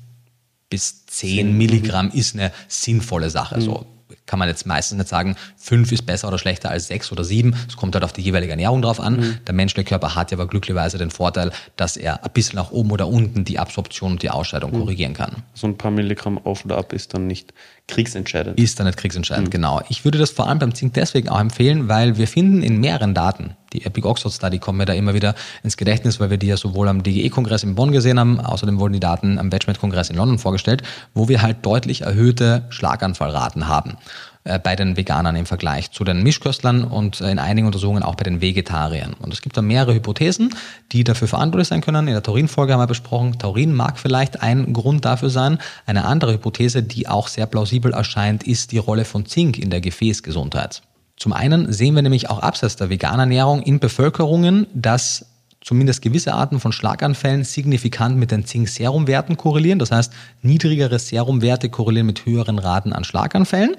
bis 10 Milligramm ist eine sinnvolle Sache. Mhm. So kann man jetzt meistens nicht sagen, fünf ist besser oder schlechter als sechs oder sieben. Es kommt halt auf die jeweilige Ernährung drauf an. Mhm. Der menschliche Körper hat ja aber glücklicherweise den Vorteil, dass er ein bisschen nach oben oder unten die Absorption und die Ausscheidung mhm. korrigieren kann. So ein paar Milligramm auf oder ab ist dann nicht kriegsentscheidend. Ist dann nicht kriegsentscheidend, mhm. genau. Ich würde das vor allem beim Zink deswegen auch empfehlen, weil wir finden in mehreren Daten, die Epic Oxford Study kommen mir da immer wieder ins Gedächtnis, weil wir die ja sowohl am DGE-Kongress in Bonn gesehen haben, außerdem wurden die Daten am Batchmed-Kongress in London vorgestellt, wo wir halt deutlich erhöhte Schlaganfallraten haben. Äh, bei den Veganern im Vergleich zu den Mischköstlern und in einigen Untersuchungen auch bei den Vegetariern. Und es gibt da mehrere Hypothesen, die dafür verantwortlich sein können. In der Taurin-Folge haben wir besprochen, Taurin mag vielleicht ein Grund dafür sein. Eine andere Hypothese, die auch sehr plausibel erscheint, ist die Rolle von Zink in der Gefäßgesundheit. Zum einen sehen wir nämlich auch abseits der veganen Ernährung in Bevölkerungen, dass zumindest gewisse Arten von Schlaganfällen signifikant mit den Zink-Serum-Werten korrelieren. Das heißt, niedrigere Serumwerte korrelieren mit höheren Raten an Schlaganfällen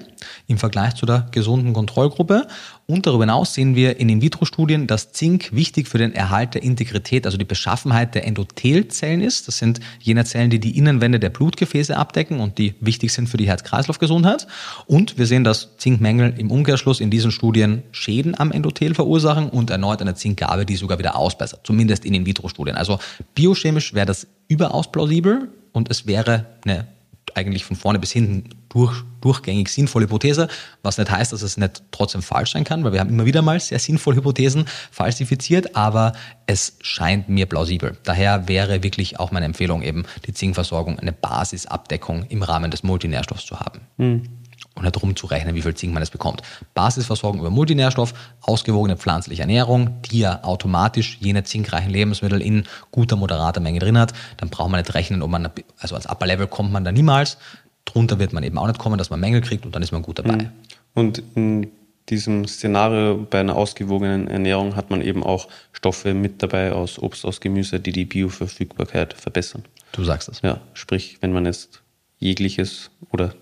im Vergleich zu der gesunden Kontrollgruppe. Und darüber hinaus sehen wir in In-vitro-Studien, dass Zink wichtig für den Erhalt der Integrität, also die Beschaffenheit der Endothelzellen ist. Das sind jene Zellen, die die Innenwände der Blutgefäße abdecken und die wichtig sind für die Herz-Kreislauf-Gesundheit. Und wir sehen, dass Zinkmängel im Umkehrschluss in diesen Studien Schäden am Endothel verursachen und erneut eine Zinkgabe, die sogar wieder ausbessert, zumindest in In-vitro-Studien. Also biochemisch wäre das überaus plausibel und es wäre eine eigentlich von vorne bis hinten durch, durchgängig sinnvolle Hypothese, was nicht heißt, dass es nicht trotzdem falsch sein kann, weil wir haben immer wieder mal sehr sinnvolle Hypothesen falsifiziert, aber es scheint mir plausibel. Daher wäre wirklich auch meine Empfehlung eben, die Zinkversorgung eine Basisabdeckung im Rahmen des Multinährstoffs zu haben. Mhm und nicht rumzurechnen, wie viel Zink man es bekommt. Basisversorgung über Multinährstoff, ausgewogene pflanzliche Ernährung, die ja automatisch jene zinkreichen Lebensmittel in guter, moderater Menge drin hat. Dann braucht man nicht rechnen, ob man, also als Upper Level kommt man da niemals. Drunter wird man eben auch nicht kommen, dass man Mängel kriegt und dann ist man gut dabei. Mhm. Und in diesem Szenario bei einer ausgewogenen Ernährung hat man eben auch Stoffe mit dabei aus Obst, aus Gemüse, die die Bioverfügbarkeit verbessern. Du sagst es. Ja, sprich, wenn man jetzt jegliches oder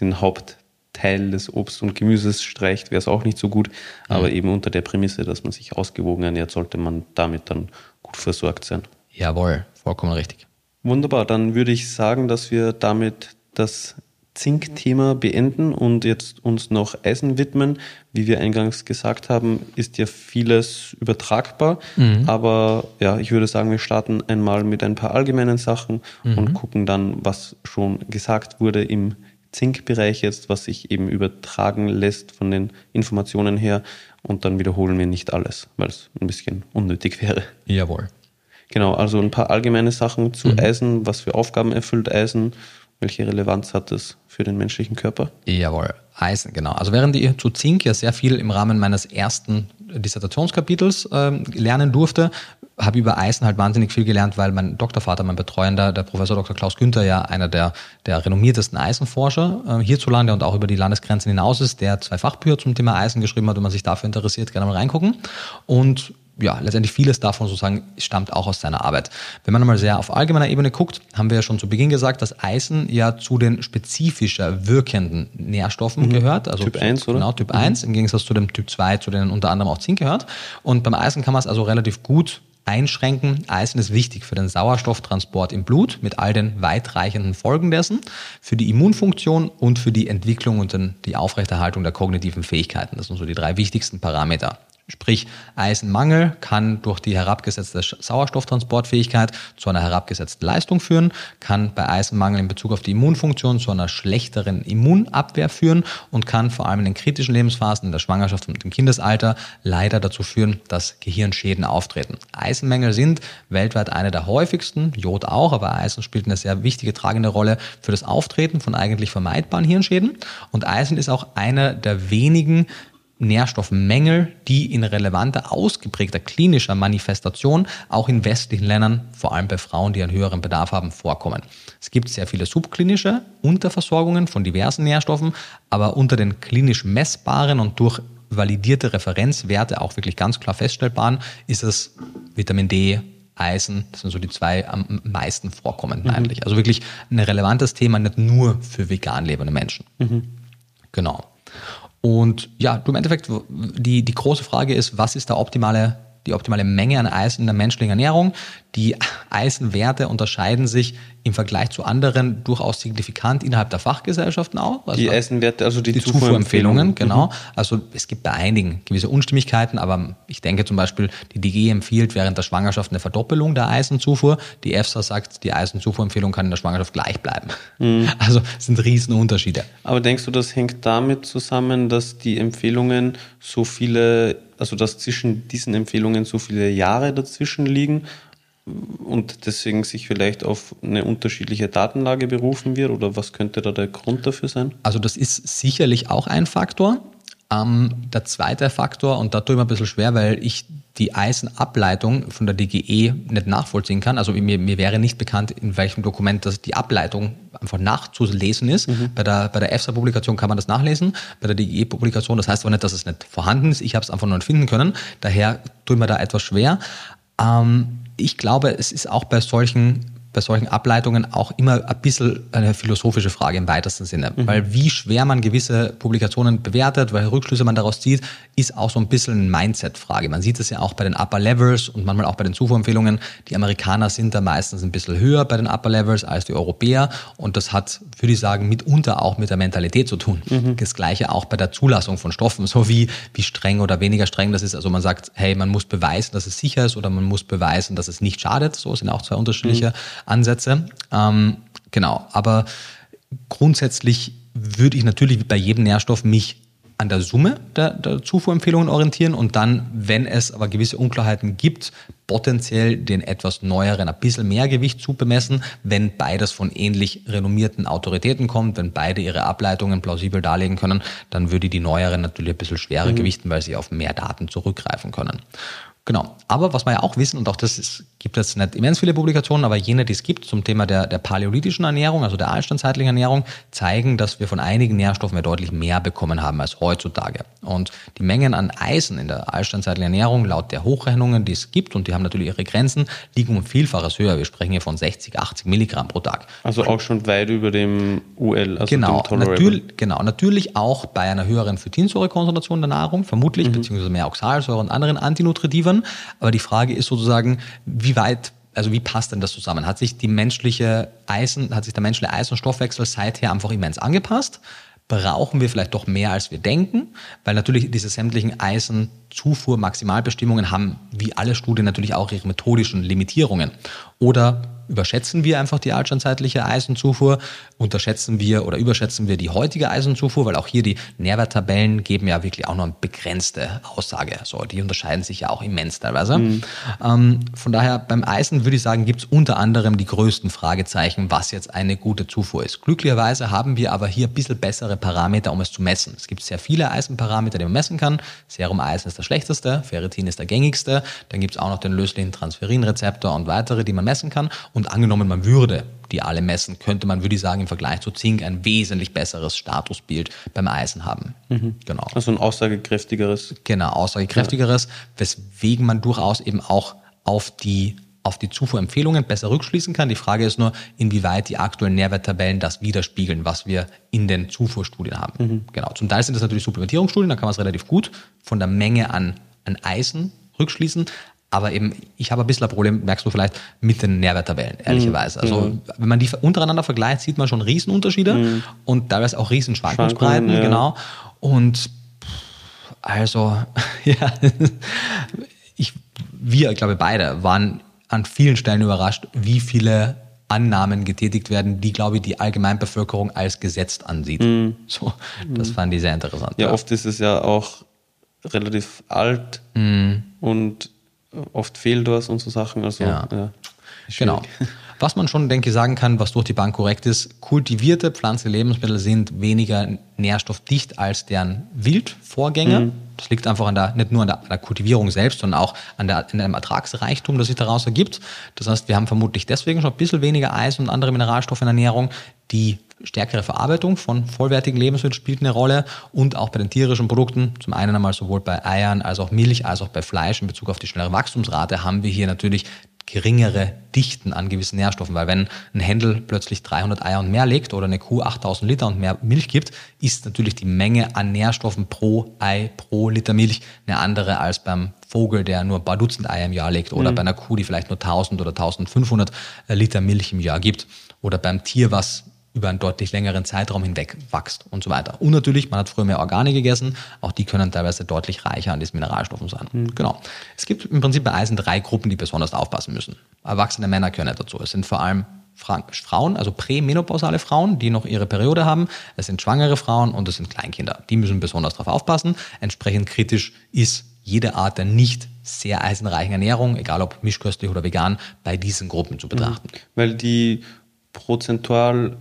den Hauptteil des Obst und Gemüses streicht, wäre es auch nicht so gut. Aber mhm. eben unter der Prämisse, dass man sich ausgewogen ernährt, sollte man damit dann gut versorgt sein. Jawohl, vollkommen richtig. Wunderbar, dann würde ich sagen, dass wir damit das Zink-Thema beenden und jetzt uns noch Eisen widmen. Wie wir eingangs gesagt haben, ist ja vieles übertragbar. Mhm. Aber ja, ich würde sagen, wir starten einmal mit ein paar allgemeinen Sachen mhm. und gucken dann, was schon gesagt wurde im Zinkbereich jetzt, was sich eben übertragen lässt von den Informationen her. Und dann wiederholen wir nicht alles, weil es ein bisschen unnötig wäre. Jawohl. Genau, also ein paar allgemeine Sachen zu mhm. Eisen. Was für Aufgaben erfüllt Eisen? Welche Relevanz hat es für den menschlichen Körper? Jawohl, Eisen, genau. Also während ich zu Zink ja sehr viel im Rahmen meines ersten Dissertationskapitels äh, lernen durfte, habe über Eisen halt wahnsinnig viel gelernt, weil mein Doktorvater, mein Betreuender, der Professor Dr. Klaus Günther, ja einer der, der renommiertesten Eisenforscher äh, hierzulande und auch über die Landesgrenzen hinaus ist, der zwei Fachbücher zum Thema Eisen geschrieben hat. Wenn man sich dafür interessiert, gerne mal reingucken. Und ja, letztendlich vieles davon sozusagen stammt auch aus seiner Arbeit. Wenn man mal sehr auf allgemeiner Ebene guckt, haben wir ja schon zu Beginn gesagt, dass Eisen ja zu den spezifischer wirkenden Nährstoffen mhm. gehört. Also Typ 1, oder? Genau, Typ mhm. 1, im Gegensatz zu dem Typ 2, zu denen unter anderem auch Zink gehört. Und beim Eisen kann man es also relativ gut einschränken. Eisen ist wichtig für den Sauerstofftransport im Blut mit all den weitreichenden Folgen dessen, für die Immunfunktion und für die Entwicklung und die Aufrechterhaltung der kognitiven Fähigkeiten. Das sind so die drei wichtigsten Parameter. Sprich, Eisenmangel kann durch die herabgesetzte Sauerstofftransportfähigkeit zu einer herabgesetzten Leistung führen, kann bei Eisenmangel in Bezug auf die Immunfunktion zu einer schlechteren Immunabwehr führen und kann vor allem in den kritischen Lebensphasen, in der Schwangerschaft und im Kindesalter leider dazu führen, dass Gehirnschäden auftreten. Eisenmängel sind weltweit eine der häufigsten, Jod auch, aber Eisen spielt eine sehr wichtige tragende Rolle für das Auftreten von eigentlich vermeidbaren Hirnschäden und Eisen ist auch einer der wenigen Nährstoffmängel, die in relevanter, ausgeprägter klinischer Manifestation auch in westlichen Ländern, vor allem bei Frauen, die einen höheren Bedarf haben, vorkommen. Es gibt sehr viele subklinische Unterversorgungen von diversen Nährstoffen, aber unter den klinisch messbaren und durch validierte Referenzwerte auch wirklich ganz klar feststellbaren ist es Vitamin D, Eisen, das sind so die zwei am meisten vorkommenden mhm. eigentlich. Also wirklich ein relevantes Thema, nicht nur für vegan lebende Menschen. Mhm. Genau. Und ja, du im Endeffekt, die, die große Frage ist, was ist der optimale die optimale Menge an Eisen in der menschlichen Ernährung. Die Eisenwerte unterscheiden sich im Vergleich zu anderen durchaus signifikant innerhalb der Fachgesellschaften auch. Also die Eisenwerte, also die, die Zufuhrempfehlungen, genau. Mhm. Also es gibt bei einigen gewisse Unstimmigkeiten, aber ich denke zum Beispiel, die DG empfiehlt während der Schwangerschaft eine Verdoppelung der Eisenzufuhr. Die EFSA sagt, die Eisenzufuhrempfehlung kann in der Schwangerschaft gleich bleiben. Mhm. Also es sind Riesenunterschiede. Aber denkst du, das hängt damit zusammen, dass die Empfehlungen so viele also dass zwischen diesen Empfehlungen so viele Jahre dazwischen liegen und deswegen sich vielleicht auf eine unterschiedliche Datenlage berufen wird oder was könnte da der Grund dafür sein? Also das ist sicherlich auch ein Faktor. Ähm, der zweite Faktor, und da tue ich mir ein bisschen schwer, weil ich die Eisenableitung von der DGE nicht nachvollziehen kann. Also mir, mir wäre nicht bekannt, in welchem Dokument das die Ableitung einfach nachzulesen ist. Mhm. Bei der, bei der EFSA-Publikation kann man das nachlesen, bei der DGE-Publikation, das heißt aber nicht, dass es nicht vorhanden ist. Ich habe es einfach nur nicht finden können. Daher tue ich mir da etwas schwer. Ähm, ich glaube, es ist auch bei solchen bei solchen Ableitungen auch immer ein bisschen eine philosophische Frage im weitesten Sinne. Mhm. Weil wie schwer man gewisse Publikationen bewertet, welche Rückschlüsse man daraus zieht, ist auch so ein bisschen eine Mindset-Frage. Man sieht es ja auch bei den Upper Levels und manchmal auch bei den Zufuhrempfehlungen. Die Amerikaner sind da meistens ein bisschen höher bei den Upper Levels als die Europäer. Und das hat, würde ich sagen, mitunter auch mit der Mentalität zu tun. Mhm. Das Gleiche auch bei der Zulassung von Stoffen, so wie, wie streng oder weniger streng das ist. Also man sagt, hey, man muss beweisen, dass es sicher ist oder man muss beweisen, dass es nicht schadet. So sind auch zwei unterschiedliche mhm. Ansätze. Ähm, genau, aber grundsätzlich würde ich natürlich bei jedem Nährstoff mich an der Summe der, der, Zufuhrempfehlungen orientieren und dann, wenn es aber gewisse Unklarheiten gibt, potenziell den etwas neueren ein bisschen mehr Gewicht zu bemessen, wenn beides von ähnlich renommierten Autoritäten kommt, wenn beide ihre Ableitungen plausibel darlegen können, dann würde die neueren natürlich ein bisschen schwerer mhm. gewichten, weil sie auf mehr Daten zurückgreifen können. Genau. Aber was wir ja auch wissen, und auch das ist, gibt es nicht immens viele Publikationen, aber jene, die es gibt zum Thema der, der paläolithischen Ernährung, also der altstandzeitlichen Ernährung, zeigen, dass wir von einigen Nährstoffen ja deutlich mehr bekommen haben als heutzutage. Und die Mengen an Eisen in der altstandzeitlichen Ernährung, laut der Hochrechnungen, die es gibt, und die haben natürlich ihre Grenzen, liegen um Vielfaches höher. Wir sprechen hier von 60, 80 Milligramm pro Tag. Also auch schon weit über dem UL, also genau, dem natürlich, genau, natürlich auch bei einer höheren Phytinsäurekonzentration der Nahrung, vermutlich, mhm. beziehungsweise mehr Oxalsäure und anderen Aber die Frage ist sozusagen, wie weit also wie passt denn das zusammen? Hat sich die menschliche Eisen, hat sich der menschliche Eisenstoffwechsel seither einfach immens angepasst? Brauchen wir vielleicht doch mehr, als wir denken? Weil natürlich diese sämtlichen Eisenzufuhr-Maximalbestimmungen haben, wie alle Studien, natürlich auch ihre methodischen Limitierungen. Oder überschätzen wir einfach die altstandzeitliche Eisenzufuhr, unterschätzen wir oder überschätzen wir die heutige Eisenzufuhr, weil auch hier die Nährwerttabellen geben ja wirklich auch noch eine begrenzte Aussage. So, die unterscheiden sich ja auch immens teilweise. Mhm. Ähm, von daher beim Eisen würde ich sagen, gibt es unter anderem die größten Fragezeichen, was jetzt eine gute Zufuhr ist. Glücklicherweise haben wir aber hier ein bisschen bessere Parameter, um es zu messen. Es gibt sehr viele Eisenparameter, die man messen kann. Serum-Eisen ist der schlechteste, Ferritin ist der gängigste. Dann gibt es auch noch den löslichen Transferinrezeptor und weitere, die man messen kann. Und angenommen, man würde die alle messen, könnte man, würde ich sagen, im Vergleich zu Zink ein wesentlich besseres Statusbild beim Eisen haben. Mhm. Genau. Also ein aussagekräftigeres. Genau, aussagekräftigeres, ja. weswegen man durchaus eben auch auf die auf die Zufuhrempfehlungen besser rückschließen kann. Die Frage ist nur, inwieweit die aktuellen Nährwerttabellen das widerspiegeln, was wir in den Zufuhrstudien haben. Mhm. Genau. Zum Teil sind das natürlich Supplementierungsstudien, da kann man es relativ gut von der Menge an, an Eisen rückschließen. Aber eben, ich habe ein bisschen ein Problem, merkst du vielleicht, mit den Nährwerttabellen, ehrlicherweise. Also, mhm. wenn man die untereinander vergleicht, sieht man schon Riesenunterschiede mhm. und teilweise auch Riesenschwankungsbreiten, ja. genau. Und also, ja, ich, wir, glaube beide, waren an vielen Stellen überrascht, wie viele Annahmen getätigt werden, die, glaube ich, die Allgemeinbevölkerung als gesetzt ansieht. Mhm. So, das mhm. fand ich sehr interessant. Ja, ja, oft ist es ja auch relativ alt mhm. und oft fehlt was und so Sachen. Also, ja. ja genau. Was man schon, denke ich, sagen kann, was durch die Bank korrekt ist, kultivierte pflanzliche Lebensmittel sind weniger nährstoffdicht als deren Wildvorgänger. Mhm. Das liegt einfach an der, nicht nur an der, an der Kultivierung selbst, sondern auch an, der, an dem Ertragsreichtum, das sich daraus ergibt. Das heißt, wir haben vermutlich deswegen schon ein bisschen weniger Eis und andere Mineralstoffe in der Ernährung. Die stärkere Verarbeitung von vollwertigen Lebensmitteln spielt eine Rolle und auch bei den tierischen Produkten, zum einen einmal sowohl bei Eiern als auch Milch, als auch bei Fleisch in Bezug auf die schnellere Wachstumsrate, haben wir hier natürlich geringere Dichten an gewissen Nährstoffen, weil wenn ein Händel plötzlich 300 Eier und mehr legt oder eine Kuh 8000 Liter und mehr Milch gibt, ist natürlich die Menge an Nährstoffen pro Ei, pro Liter Milch eine andere als beim Vogel, der nur ein paar Dutzend Eier im Jahr legt oder mhm. bei einer Kuh, die vielleicht nur 1000 oder 1500 Liter Milch im Jahr gibt oder beim Tier, was über einen deutlich längeren Zeitraum hinweg wächst und so weiter. Und natürlich, man hat früher mehr Organe gegessen, auch die können teilweise deutlich reicher an diesen Mineralstoffen sein. Mhm. Genau. Es gibt im Prinzip bei Eisen drei Gruppen, die besonders aufpassen müssen. Erwachsene Männer gehören nicht dazu. Es sind vor allem Frauen, also prämenopausale Frauen, die noch ihre Periode haben. Es sind schwangere Frauen und es sind Kleinkinder. Die müssen besonders darauf aufpassen. Entsprechend kritisch ist jede Art der nicht sehr eisenreichen Ernährung, egal ob mischköstlich oder vegan, bei diesen Gruppen zu betrachten. Mhm. Weil die prozentual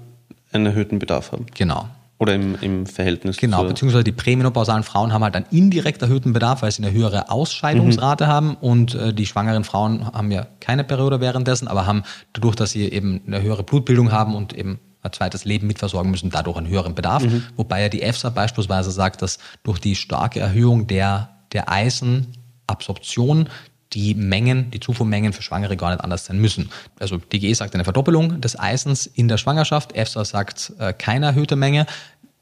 einen erhöhten Bedarf haben. Genau. Oder im, im Verhältnis Genau, beziehungsweise die prämenopausalen Frauen haben halt einen indirekt erhöhten Bedarf, weil sie eine höhere Ausscheidungsrate mhm. haben und äh, die schwangeren Frauen haben ja keine Periode währenddessen, aber haben dadurch, dass sie eben eine höhere Blutbildung haben und eben ein zweites Leben mitversorgen müssen, dadurch einen höheren Bedarf. Mhm. Wobei ja die EFSA beispielsweise sagt, dass durch die starke Erhöhung der, der Eisenabsorption die Mengen, die Zufuhrmengen für Schwangere gar nicht anders sein müssen. Also DGE sagt eine Verdoppelung des Eisens in der Schwangerschaft, EFSA sagt äh, keine erhöhte Menge.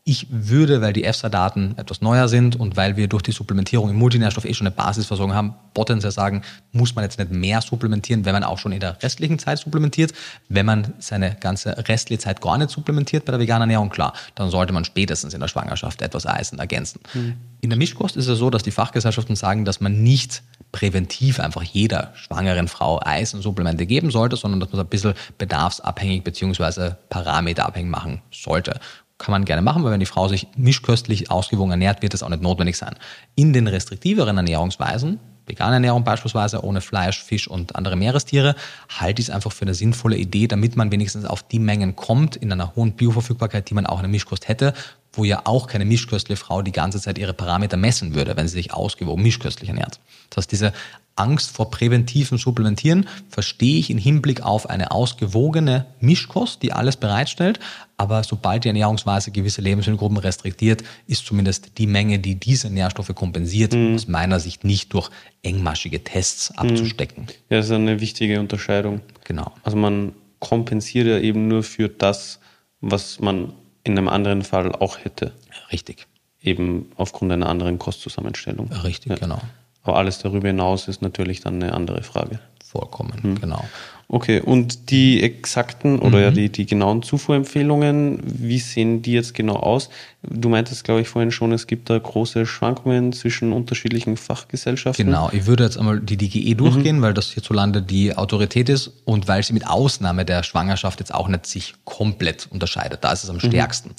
Ich würde, weil die EFSA-Daten etwas neuer sind und weil wir durch die Supplementierung im Multinährstoff eh schon eine Basisversorgung haben, potenziell sagen, muss man jetzt nicht mehr supplementieren, wenn man auch schon in der restlichen Zeit supplementiert. Wenn man seine ganze restliche Zeit gar nicht supplementiert bei der veganen Ernährung, klar, dann sollte man spätestens in der Schwangerschaft etwas Eisen ergänzen. Mhm. In der Mischkost ist es so, dass die Fachgesellschaften sagen, dass man nicht präventiv einfach jeder schwangeren Frau Eisensupplemente geben sollte, sondern dass man es ein bisschen bedarfsabhängig bzw. parameterabhängig machen sollte. Kann man gerne machen, weil wenn die Frau sich mischköstlich ausgewogen ernährt, wird das auch nicht notwendig sein. In den restriktiveren Ernährungsweisen, vegane Ernährung beispielsweise, ohne Fleisch, Fisch und andere Meerestiere, halte ich es einfach für eine sinnvolle Idee, damit man wenigstens auf die Mengen kommt in einer hohen Bioverfügbarkeit, die man auch in der Mischkost hätte, wo ja auch keine mischköstliche Frau die ganze Zeit ihre Parameter messen würde, wenn sie sich ausgewogen mischköstlich ernährt. Das heißt, diese Angst vor präventivem Supplementieren verstehe ich im Hinblick auf eine ausgewogene Mischkost, die alles bereitstellt. Aber sobald die Ernährungsweise gewisse Lebensmittelgruppen restriktiert, ist zumindest die Menge, die diese Nährstoffe kompensiert, mhm. aus meiner Sicht nicht durch engmaschige Tests abzustecken. Ja, das ist eine wichtige Unterscheidung. Genau. Also man kompensiert ja eben nur für das, was man in einem anderen Fall auch hätte. Richtig. Eben aufgrund einer anderen Kostzusammenstellung. Richtig, ja. genau. Aber alles darüber hinaus ist natürlich dann eine andere Frage. Vollkommen, hm. genau. Okay, und die exakten oder mhm. ja die, die genauen Zufuhrempfehlungen, wie sehen die jetzt genau aus? Du meintest, glaube ich, vorhin schon, es gibt da große Schwankungen zwischen unterschiedlichen Fachgesellschaften. Genau, ich würde jetzt einmal die DGE durchgehen, mhm. weil das hierzulande die Autorität ist und weil sie mit Ausnahme der Schwangerschaft jetzt auch nicht sich komplett unterscheidet. Da ist es am mhm. stärksten.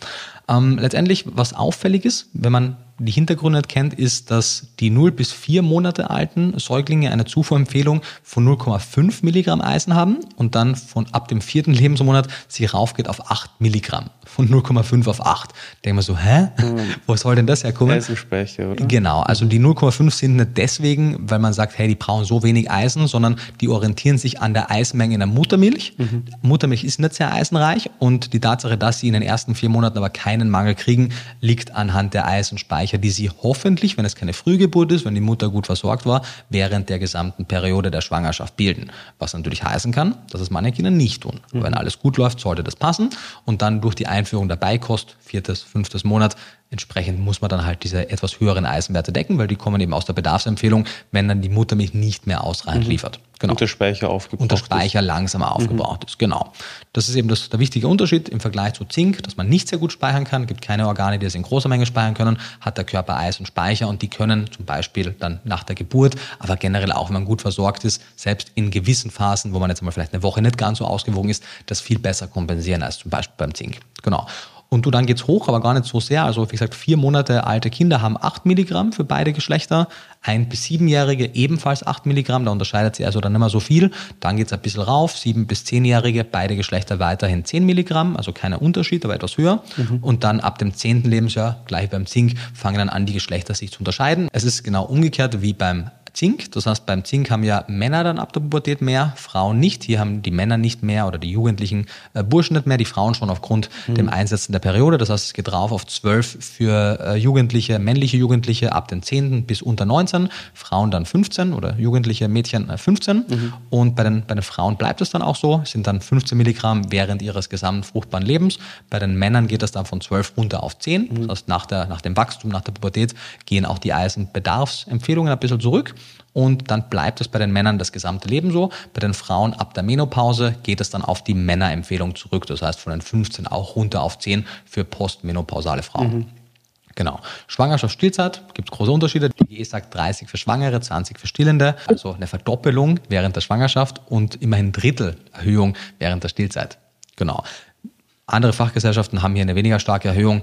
Ähm, letztendlich, was auffällig ist, wenn man die Hintergründe kennt, ist, dass die 0 bis 4 Monate alten Säuglinge eine Zufuhrempfehlung von 0,5 Milligramm Eisen haben und dann von ab dem vierten Lebensmonat sie raufgeht auf 8 Milligramm. Von 0,5 auf 8. Denken wir so, hä? Mhm. Wo soll denn das herkommen? Eisenspeicher, oder? Genau. Also die 0,5 sind nicht deswegen, weil man sagt, hey, die brauchen so wenig Eisen, sondern die orientieren sich an der Eisenmenge in der Muttermilch. Mhm. Muttermilch ist nicht sehr eisenreich und die Tatsache, dass sie in den ersten vier Monaten aber keinen Mangel kriegen, liegt anhand der Eisenspeicher, die sie hoffentlich, wenn es keine Frühgeburt ist, wenn die Mutter gut versorgt war, während der gesamten Periode der Schwangerschaft bilden. Was natürlich heißen kann, dass es manche Kinder nicht tun. Mhm. Wenn alles gut läuft, sollte das passen und dann durch die Einführung der Beikost, viertes, fünftes Monat, entsprechend muss man dann halt diese etwas höheren Eisenwerte decken, weil die kommen eben aus der Bedarfsempfehlung, wenn dann die Muttermilch nicht mehr ausreichend mhm. liefert. Genau. Und der Speicher aufgebraucht Und der Speicher ist. langsamer aufgebraucht mhm. ist, genau. Das ist eben das, der wichtige Unterschied im Vergleich zu Zink, dass man nicht sehr gut speichern kann, gibt keine Organe, die es in großer Menge speichern können, hat der Körper Eis und Speicher und die können zum Beispiel dann nach der Geburt, aber generell auch, wenn man gut versorgt ist, selbst in gewissen Phasen, wo man jetzt mal vielleicht eine Woche nicht ganz so ausgewogen ist, das viel besser kompensieren als zum Beispiel beim Zink. Genau. Und du, dann geht's hoch, aber gar nicht so sehr. Also wie gesagt, vier Monate alte Kinder haben 8 Milligramm für beide Geschlechter. Ein- bis siebenjährige ebenfalls 8 Milligramm. Da unterscheidet sich also dann nicht mehr so viel. Dann geht's ein bisschen rauf. Sieben- bis zehnjährige, beide Geschlechter weiterhin 10 Milligramm. Also keiner Unterschied, aber etwas höher. Und dann ab dem zehnten Lebensjahr, gleich beim Zink, fangen dann an, die Geschlechter sich zu unterscheiden. Es ist genau umgekehrt wie beim Zink. Das heißt, beim Zink haben ja Männer dann ab der Pubertät mehr, Frauen nicht. Hier haben die Männer nicht mehr oder die jugendlichen äh, Burschen nicht mehr, die Frauen schon aufgrund Mhm. dem Einsetzen der Periode. Das heißt, es geht drauf auf 12 für äh, Jugendliche, männliche Jugendliche ab den 10. bis unter 19, Frauen dann 15 oder jugendliche Mädchen äh, 15. Mhm. Und bei den, bei den Frauen bleibt es dann auch so, es sind dann 15 Milligramm während ihres gesamten fruchtbaren Lebens. Bei den Männern geht das dann von 12 runter auf 10. Mhm. Das heißt, nach, der, nach dem Wachstum, nach der Pubertät gehen auch die Eisenbedarfsempfehlungen ein bisschen zurück. Und dann bleibt es bei den Männern das gesamte Leben so. Bei den Frauen ab der Menopause geht es dann auf die Männerempfehlung zurück. Das heißt von den 15 auch runter auf 10 für postmenopausale Frauen. Genau. Schwangerschaftsstillzeit gibt es große Unterschiede. Die DGE sagt 30 für Schwangere, 20 für Stillende. Also eine Verdoppelung während der Schwangerschaft und immerhin Drittel Erhöhung während der Stillzeit. Genau. Andere Fachgesellschaften haben hier eine weniger starke Erhöhung.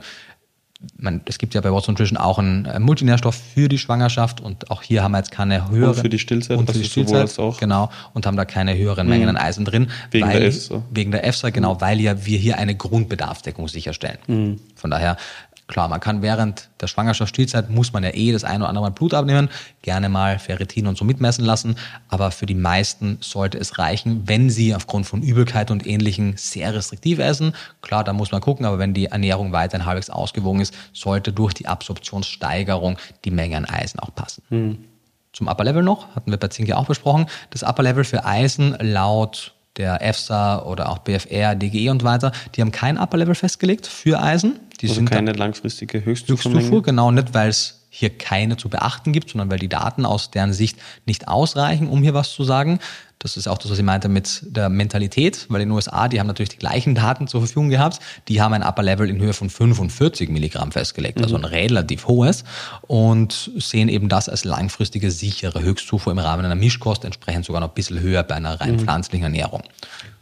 Man, es gibt ja bei Watson Nutrition auch einen äh, Multinährstoff für die Schwangerschaft und auch hier haben wir jetzt keine höheren. für die Stillzeit, Und für die sowohl Stillzeit, als auch. genau. Und haben da keine höheren Mengen an Eisen drin. Wegen weil, der EFSA. Wegen der EFSA, genau, weil ja wir hier eine Grundbedarfsdeckung sicherstellen. Von daher, klar, man kann während der Schwangerschaft, Stillzeit, muss man ja eh das ein oder andere Mal Blut abnehmen, gerne mal Ferritin und so mitmessen lassen, aber für die meisten sollte es reichen, wenn sie aufgrund von Übelkeit und Ähnlichem sehr restriktiv essen. Klar, da muss man gucken, aber wenn die Ernährung weiterhin halbwegs ausgewogen ist, sollte durch die Absorptionssteigerung die Menge an Eisen auch passen. Zum Upper Level noch, hatten wir bei Zink ja auch besprochen. Das Upper Level für Eisen laut der EFSA oder auch BFR, DGE und weiter, die haben kein Upper Level festgelegt für Eisen. Die Also sind keine langfristige Höchstzufuhr, Höchstzufuhrmenge. genau, nicht weil es hier keine zu beachten gibt, sondern weil die Daten aus deren Sicht nicht ausreichen, um hier was zu sagen. Das ist auch das, was ich meinte mit der Mentalität, weil in den USA, die haben natürlich die gleichen Daten zur Verfügung gehabt. Die haben ein Upper Level in Höhe von 45 Milligramm festgelegt, also ein relativ hohes und sehen eben das als langfristige sichere Höchstzufuhr im Rahmen einer Mischkost, entsprechend sogar noch ein bisschen höher bei einer rein pflanzlichen Ernährung.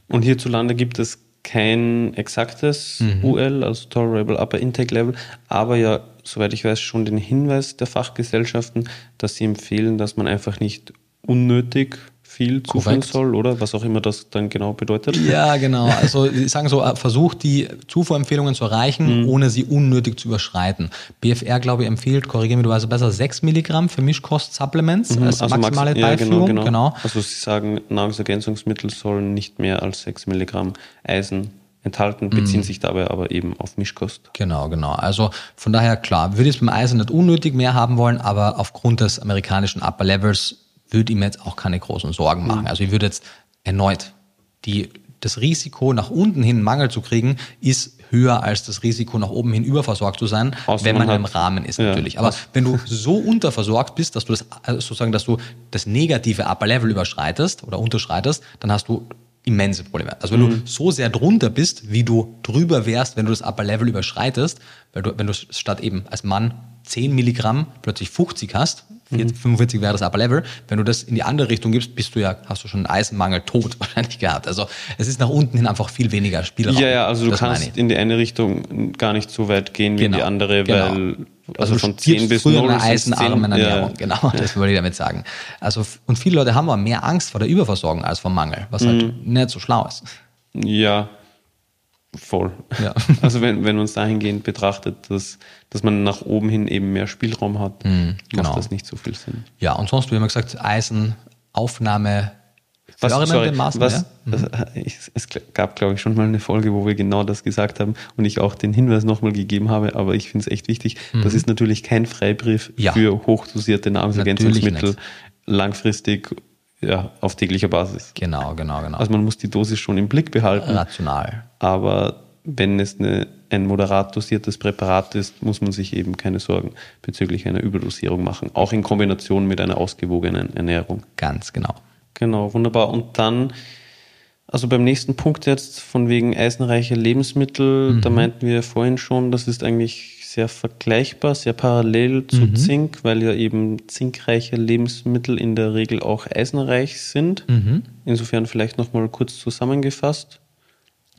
Und hierzulande gibt es kein exaktes Mhm. UL, also Tolerable Upper Intake Level, aber ja, soweit ich weiß, schon den Hinweis der Fachgesellschaften, dass sie empfehlen, dass man einfach nicht unnötig viel zuführen Korrekt. soll, oder? Was auch immer das dann genau bedeutet. Ja, genau. Also sie sagen so, äh, versucht die Zufuhrempfehlungen zu erreichen, Mhm. ohne sie unnötig zu überschreiten. BFR, glaube ich, empfiehlt, korrigiere mich, du weißt besser, 6 Milligramm für Mischkost-Supplements als Also max- maximale ja, Beifügung. genau, genau. genau. Also sie sagen, Nahrungsergänzungsmittel sollen nicht mehr als 6 Milligramm Eisen enthalten, beziehen Mhm. sich dabei aber eben auf Mischkost. Genau, genau. Also von daher klar, würde ich es beim Eisen nicht unnötig mehr haben wollen, aber aufgrund des amerikanischen Upper Levels würde ich mir jetzt auch keine großen Sorgen machen. Also ich würde jetzt erneut die das Risiko nach unten hin Mangel zu kriegen ist höher als das Risiko nach oben hin überversorgt zu sein, Außer wenn man man im hat- Rahmen ist ja, natürlich. Aber wenn du so unterversorgt bist, dass du das also sozusagen, dass du das negative Upper Level überschreitest oder unterschreitest, dann hast du immense Probleme. Also wenn Mhm. du so sehr drunter bist, wie du drüber wärst, wenn du das Upper Level überschreitest, weil du, wenn du statt eben als Mann 10 Milligramm plötzlich 50 hast, Mhm. 40, 45 wäre das Upper Level, wenn du das in die andere Richtung gibst, bist du ja, hast du schon einen Eisenmangel tot wahrscheinlich gehabt. Also es ist nach unten hin einfach viel weniger Spielraum. Ja, ja, also du kannst in die eine Richtung gar nicht so weit gehen wie in die Genau, andere, genau. weil Also, also von du stirbst 10 bis früher 0 einer sind's eisenarmen 10, ja, Ernährung. Genau, das wollte ich damit sagen. Also, und viele Leute haben aber mehr Angst vor der Überversorgung als vor Mangel, was Mhm. halt nicht so schlau ist. Ja, voll. Ja. Also wenn, wenn man es dahingehend betrachtet, dass, dass man nach oben hin eben mehr Spielraum hat, genau. macht das nicht so viel Sinn. Ja, und sonst, wie immer gesagt, Eisenaufnahme Was, sorry, Maßnahmen. was, ja? was, ich, es gab, glaube ich, schon mal eine Folge, wo wir genau das gesagt haben und ich auch den Hinweis nochmal gegeben habe, aber ich finde es echt wichtig. Das ist natürlich kein Freibrief Mhm. Ja. für hochdosierte Nahrungsergänzungsmittel langfristig ja, auf täglicher Basis. Genau, genau, genau. Also man muss die Dosis schon im Blick behalten. Rational. Aber wenn es eine, ein moderat dosiertes Präparat ist, muss man sich eben keine Sorgen bezüglich einer Überdosierung machen. Auch in Kombination mit einer ausgewogenen Ernährung. Ganz genau. Genau, wunderbar. Und dann, also beim nächsten Punkt jetzt von wegen eisenreiche Lebensmittel, da meinten wir vorhin schon, das ist eigentlich sehr vergleichbar, sehr parallel zu Zink, weil ja eben zinkreiche Lebensmittel in der Regel auch eisenreich sind. Insofern vielleicht nochmal kurz zusammengefasst.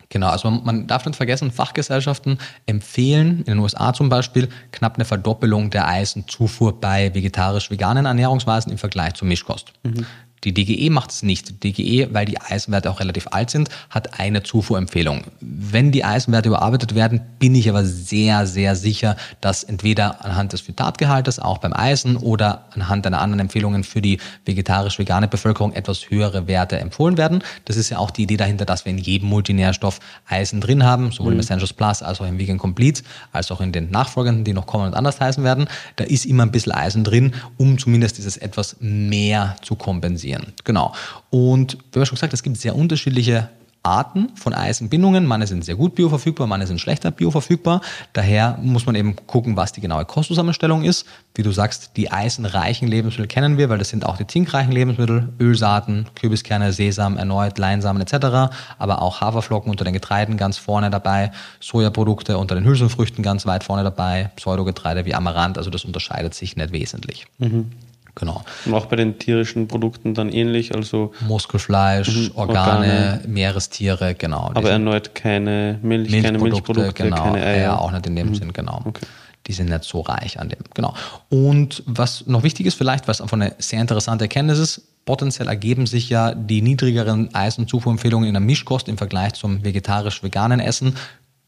Genau, also man, man, darf nicht vergessen, Fachgesellschaften empfehlen, in den USA zum Beispiel, knapp eine Verdoppelung der Eisenzufuhr bei vegetarisch-veganen Ernährungsweisen im Vergleich zur Mischkost. Mhm. Die DGE macht es nicht. Die DGE, weil die Eisenwerte auch relativ alt sind, hat eine Zufuhrempfehlung. Wenn die Eisenwerte überarbeitet werden, bin ich aber sehr, sehr sicher, dass entweder anhand des Phytatgehaltes auch beim Eisen oder anhand einer anderen Empfehlungen für die vegetarisch-vegane Bevölkerung etwas höhere Werte empfohlen werden. Das ist ja auch die Idee dahinter, dass wir in jedem Multinährstoff Eisen drin haben, sowohl mhm. im Essentials Plus als auch im Vegan Complete, als auch in den nachfolgenden, die noch kommen und anders heißen werden. Da ist immer ein bisschen Eisen drin, um zumindest dieses etwas mehr zu kompensieren reagieren. Genau. Und wie wir schon gesagt, es gibt sehr unterschiedliche Arten von Eisenbindungen. Manche sind sehr gut bioverfügbar, manche sind schlechter bioverfügbar. Daher muss man eben gucken, was die genaue Kostzusammenstellung ist. Wie du sagst, die eisenreichen Lebensmittel kennen wir, weil das sind auch die zinkreichen Lebensmittel, Ölsaaten, Kürbiskerne, Sesam, erneut Leinsamen etc., aber auch Haferflocken unter den Getreiden ganz vorne dabei, Sojaprodukte unter den Hülsenfrüchten ganz weit vorne dabei, Pseudogetreide wie Amaranth, also das unterscheidet sich nicht wesentlich. Mhm. Genau. Und auch bei den tierischen Produkten dann ähnlich, also Muskelfleisch, mhm, Organe, Organe, Meerestiere, genau. Aber erneut keine Milch, Milchprodukte, keine Milchprodukte, genau, keine Eier. Ja, auch nicht in dem mhm. Sinn, genau. Okay. Die sind nicht so reich an dem, genau. Und was noch wichtig ist vielleicht, was einfach eine sehr interessante Erkenntnis ist, potenziell ergeben sich ja die niedrigeren Eisenzufuhrempfehlungen in der Mischkost im Vergleich zum vegetarisch-veganen Essen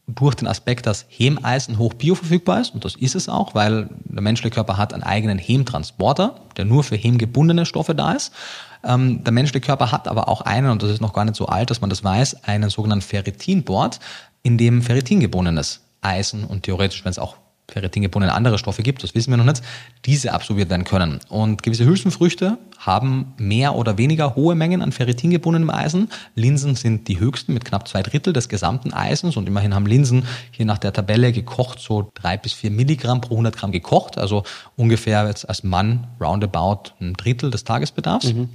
durch den Aspekt, dass Hemeisen hoch bioverfügbar ist, und das ist es auch, weil der menschliche Körper hat einen eigenen Hemtransporter, der nur für hemgebundene Stoffe da ist. Ähm, der menschliche Körper hat aber auch einen, und das ist noch gar nicht so alt, dass man das weiß, einen sogenannten Ferritinbord, in dem Ferritin gebunden ist. Eisen und theoretisch, wenn es auch Ferritingebundene andere Stoffe gibt, das wissen wir noch nicht, diese absorbiert werden können. Und gewisse Hülsenfrüchte haben mehr oder weniger hohe Mengen an Ferritingebundenem Eisen. Linsen sind die höchsten mit knapp zwei Drittel des gesamten Eisens und immerhin haben Linsen hier nach der Tabelle gekocht so drei bis vier Milligramm pro 100 Gramm gekocht, also ungefähr jetzt als Mann roundabout ein Drittel des Tagesbedarfs. Mhm.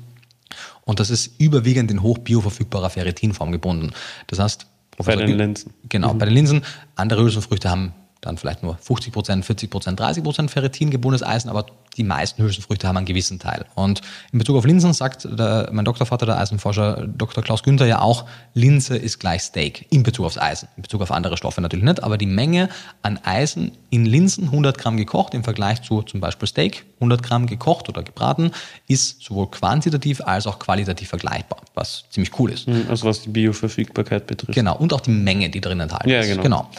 Und das ist überwiegend in hochbioverfügbarer Ferritinform gebunden. Das heißt, bei den Linsen. Genau, mhm. bei den Linsen. Andere Hülsenfrüchte haben dann vielleicht nur 50 Prozent, 40 Prozent, 30 Prozent Ferritin gebundenes Eisen, aber die meisten Hülsenfrüchte haben einen gewissen Teil. Und in Bezug auf Linsen sagt der, mein Doktorvater, der Eisenforscher Dr. Klaus Günther ja auch, Linse ist gleich Steak in Bezug aufs Eisen. In Bezug auf andere Stoffe natürlich nicht, aber die Menge an Eisen in Linsen, 100 Gramm gekocht im Vergleich zu zum Beispiel Steak, 100 Gramm gekocht oder gebraten, ist sowohl quantitativ als auch qualitativ vergleichbar, was ziemlich cool ist. Mhm, also was die Bioverfügbarkeit betrifft. Genau, und auch die Menge, die drin enthalten ja, ist. Genau. genau.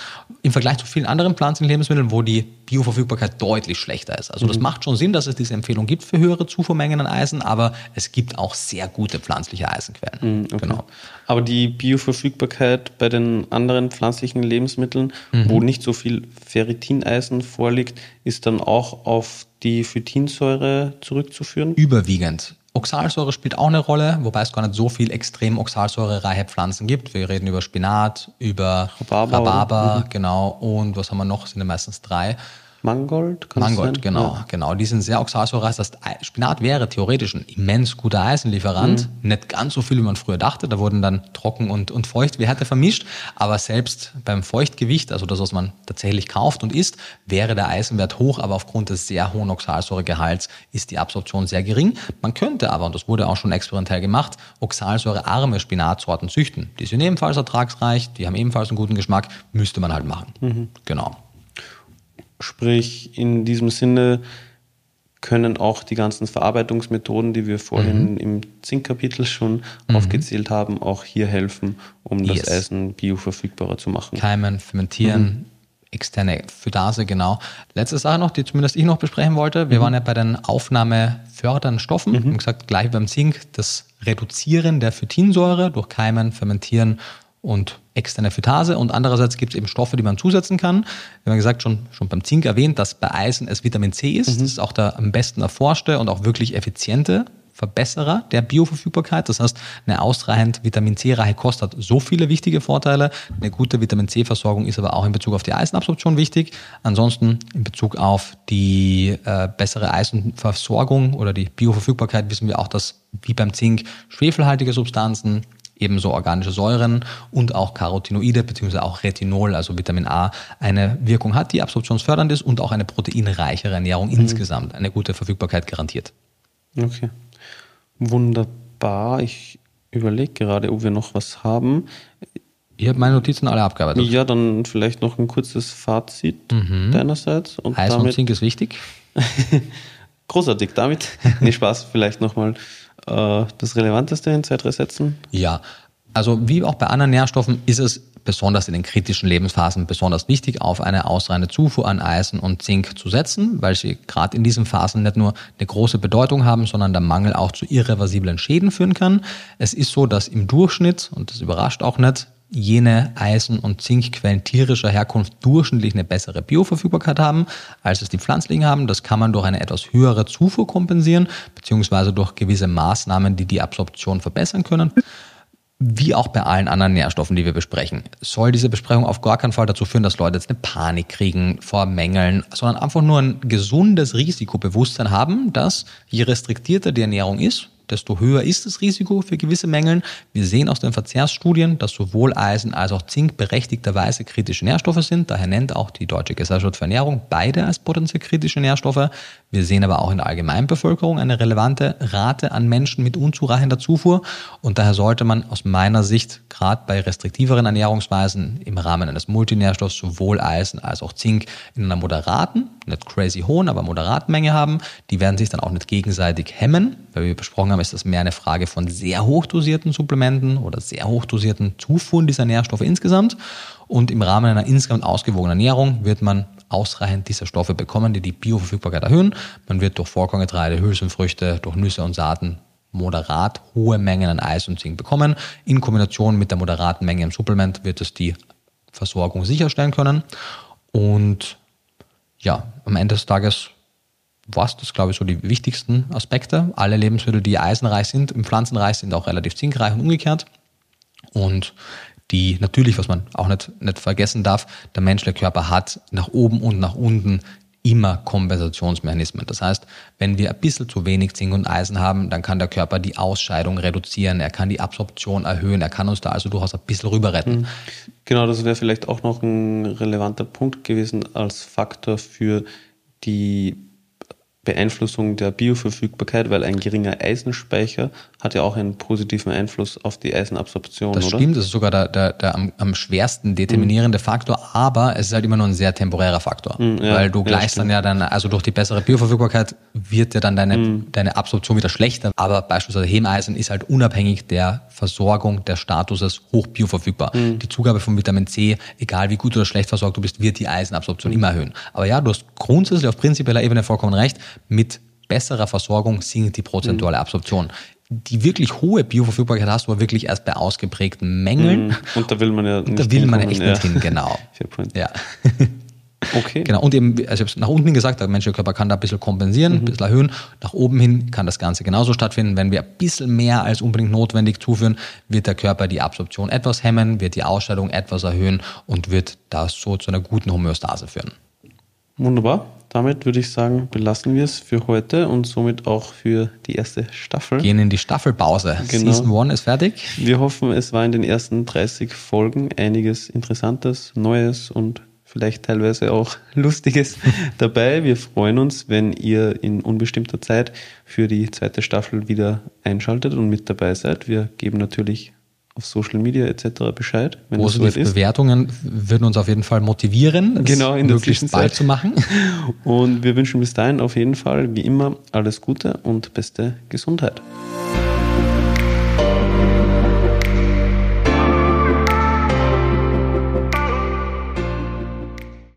Im Vergleich zu vielen anderen pflanzlichen Lebensmitteln, wo die Bioverfügbarkeit deutlich schlechter ist. Also das mhm. macht schon Sinn, dass es diese Empfehlung gibt für höhere Zufuhrmengen an Eisen, aber es gibt auch sehr gute pflanzliche Eisenquellen. Mhm, okay. Genau. Aber die Bioverfügbarkeit bei den anderen pflanzlichen Lebensmitteln, mhm. wo nicht so viel Ferritineisen vorliegt, ist dann auch auf die Phytinsäure zurückzuführen? Überwiegend. Oxalsäure spielt auch eine Rolle, wobei es gar nicht so viel extrem oxalsäurereiche Pflanzen gibt. Wir reden über Spinat, über Rhabarber, Rhabarber genau. Und was haben wir noch? Sind ja meistens drei. Mangold? Mangold, genau, ja. genau. Die sind sehr oxalsäurereich. Das Spinat wäre theoretisch ein immens guter Eisenlieferant. Mhm. Nicht ganz so viel, wie man früher dachte. Da wurden dann trocken und, und Feuchtwerte vermischt. Aber selbst beim Feuchtgewicht, also das, was man tatsächlich kauft und isst, wäre der Eisenwert hoch. Aber aufgrund des sehr hohen Oxalsäuregehalts ist die Absorption sehr gering. Man könnte aber, und das wurde auch schon experimentell gemacht, oxalsäurearme Spinatsorten züchten. Die sind ebenfalls ertragsreich, die haben ebenfalls einen guten Geschmack. Müsste man halt machen. Mhm. Genau. Sprich, in diesem Sinne können auch die ganzen Verarbeitungsmethoden, die wir vorhin mhm. im Zinkkapitel schon mhm. aufgezählt haben, auch hier helfen, um yes. das Eisen bioverfügbarer zu machen. Keimen, fermentieren, mhm. externe Phytase, genau. Letzte Sache noch, die zumindest ich noch besprechen wollte. Wir mhm. waren ja bei den aufnahmefördernden Stoffen. Mhm. Haben gesagt, gleich beim Zink, das Reduzieren der Phytinsäure durch Keimen, Fermentieren und externe Phytase und andererseits gibt es eben Stoffe, die man zusetzen kann. Wir haben gesagt, schon, schon beim Zink erwähnt, dass bei Eisen es Vitamin C ist. Mhm. Das ist auch der am besten erforschte und auch wirklich effiziente Verbesserer der Bioverfügbarkeit. Das heißt, eine ausreichend Vitamin C-reiche Kost hat so viele wichtige Vorteile. Eine gute Vitamin C-Versorgung ist aber auch in Bezug auf die Eisenabsorption wichtig. Ansonsten in Bezug auf die äh, bessere Eisenversorgung oder die Bioverfügbarkeit wissen wir auch, dass wie beim Zink schwefelhaltige Substanzen, ebenso organische Säuren und auch Carotinoide bzw. auch Retinol, also Vitamin A, eine Wirkung hat, die absorptionsfördernd ist und auch eine proteinreichere Ernährung mhm. insgesamt eine gute Verfügbarkeit garantiert. Okay. Wunderbar. Ich überlege gerade, ob wir noch was haben. Ich habe meine Notizen alle abgearbeitet. Ja, dann vielleicht noch ein kurzes Fazit Mhm. deinerseits. Und Eisen und Zink ist wichtig. großartig. Damit, nee, Spaß, vielleicht nochmal äh, das Relevanteste in zwei, drei Sätzen. Ja, also wie auch bei anderen Nährstoffen ist es besonders in den kritischen Lebensphasen besonders wichtig, auf eine ausreichende Zufuhr an Eisen und Zink zu setzen, weil sie gerade in diesen Phasen nicht nur eine große Bedeutung haben, sondern der Mangel auch zu irreversiblen Schäden führen kann. Es ist so, dass im Durchschnitt, und das überrascht auch nicht, jene Eisen- und Zinkquellen tierischer Herkunft durchschnittlich eine bessere Bioverfügbarkeit haben, als es die pflanzlichen haben. Das kann man durch eine etwas höhere Zufuhr kompensieren, beziehungsweise durch gewisse Maßnahmen, die die Absorption verbessern können. Wie auch bei allen anderen Nährstoffen, die wir besprechen, soll diese Besprechung auf gar keinen Fall dazu führen, dass Leute jetzt eine Panik kriegen vor Mängeln, sondern einfach nur ein gesundes Risikobewusstsein haben, dass je restriktierter die Ernährung ist, desto höher ist das Risiko für gewisse Mängeln. Wir sehen aus den Verzehrsstudien, dass sowohl Eisen als auch Zink berechtigterweise kritische Nährstoffe sind. Daher nennt auch die Deutsche Gesellschaft für Ernährung beide als potenziell kritische Nährstoffe. Wir sehen aber auch in der Allgemeinbevölkerung eine relevante Rate an Menschen mit unzureichender Zufuhr. Und daher sollte man aus meiner Sicht gerade bei restriktiveren Ernährungsweisen im Rahmen eines Multinährstoffs sowohl Eisen als auch Zink in einer moderaten, nicht crazy hohen, aber moderaten Menge haben. Die werden sich dann auch nicht gegenseitig hemmen, weil wir besprochen haben, ist das mehr eine Frage von sehr hochdosierten Supplementen oder sehr hochdosierten Zufuhren dieser Nährstoffe insgesamt. Und im Rahmen einer insgesamt ausgewogenen Ernährung wird man ausreichend dieser Stoffe bekommen, die die Bioverfügbarkeit erhöhen. Man wird durch Vollkorngetreide, Hülsenfrüchte, durch Nüsse und Saaten moderat hohe Mengen an Eis und Zink bekommen. In Kombination mit der moderaten Menge im Supplement wird es die Versorgung sicherstellen können. Und ja, am Ende des Tages war es das, glaube ich, so die wichtigsten Aspekte. Alle Lebensmittel, die eisenreich sind, im Pflanzenreich sind auch relativ zinkreich und umgekehrt. Und die natürlich, was man auch nicht, nicht vergessen darf, der menschliche Körper hat nach oben und nach unten immer Kompensationsmechanismen. Das heißt, wenn wir ein bisschen zu wenig Zink und Eisen haben, dann kann der Körper die Ausscheidung reduzieren, er kann die Absorption erhöhen, er kann uns da also durchaus ein bisschen rüber retten. Genau, das wäre vielleicht auch noch ein relevanter Punkt gewesen als Faktor für die Beeinflussung der Bioverfügbarkeit, weil ein geringer Eisenspeicher hat ja auch einen positiven Einfluss auf die Eisenabsorption, Das oder? stimmt, das ist sogar der, der, der am, am schwersten determinierende Faktor, aber es ist halt immer nur ein sehr temporärer Faktor. ja, weil du ja, gleichst dann ja dann, also durch die bessere Bioverfügbarkeit wird ja dann deine, Mhm. deine Absorption wieder schlechter. Aber beispielsweise Hemeisen ist halt unabhängig der Versorgung des Statuses hoch bioverfügbar. Mhm. Die Zugabe von Vitamin C, egal wie gut oder schlecht versorgt du bist, wird die Eisenabsorption Mhm. immer erhöhen. Aber ja, du hast grundsätzlich auf prinzipieller Ebene vollkommen recht. Mit besserer Versorgung sinkt die prozentuale Absorption. Die wirklich hohe Bioverfügbarkeit hast du aber wirklich erst bei ausgeprägten Mängeln. Und da will man ja Und da will man echt hinkommen, nicht hin, genau. Ja. Okay. Genau, und eben, also ich habe es nach unten hin gesagt, der menschliche Körper kann da ein bisschen kompensieren, ein bisschen erhöhen. Nach oben hin kann das Ganze genauso stattfinden. Wenn wir ein bisschen mehr als unbedingt notwendig zuführen, wird der Körper die Absorption etwas hemmen, wird die Ausscheidung etwas erhöhen und wird das so zu einer guten Homöostase führen. Wunderbar. Damit würde ich sagen, belassen wir es für heute und somit auch für die erste Staffel. Gehen in die Staffelpause. Genau. Season 1 ist fertig. Wir hoffen, es war in den ersten 30 Folgen einiges Interessantes, Neues und vielleicht teilweise auch Lustiges dabei. Wir freuen uns, wenn ihr in unbestimmter Zeit für die zweite Staffel wieder einschaltet und mit dabei seid. Wir geben natürlich auf Social Media etc. Bescheid, wenn Positive ist. Bewertungen würden uns auf jeden Fall motivieren, Genau, in möglichst bald zu machen. Und wir wünschen bis dahin auf jeden Fall, wie immer, alles Gute und beste Gesundheit.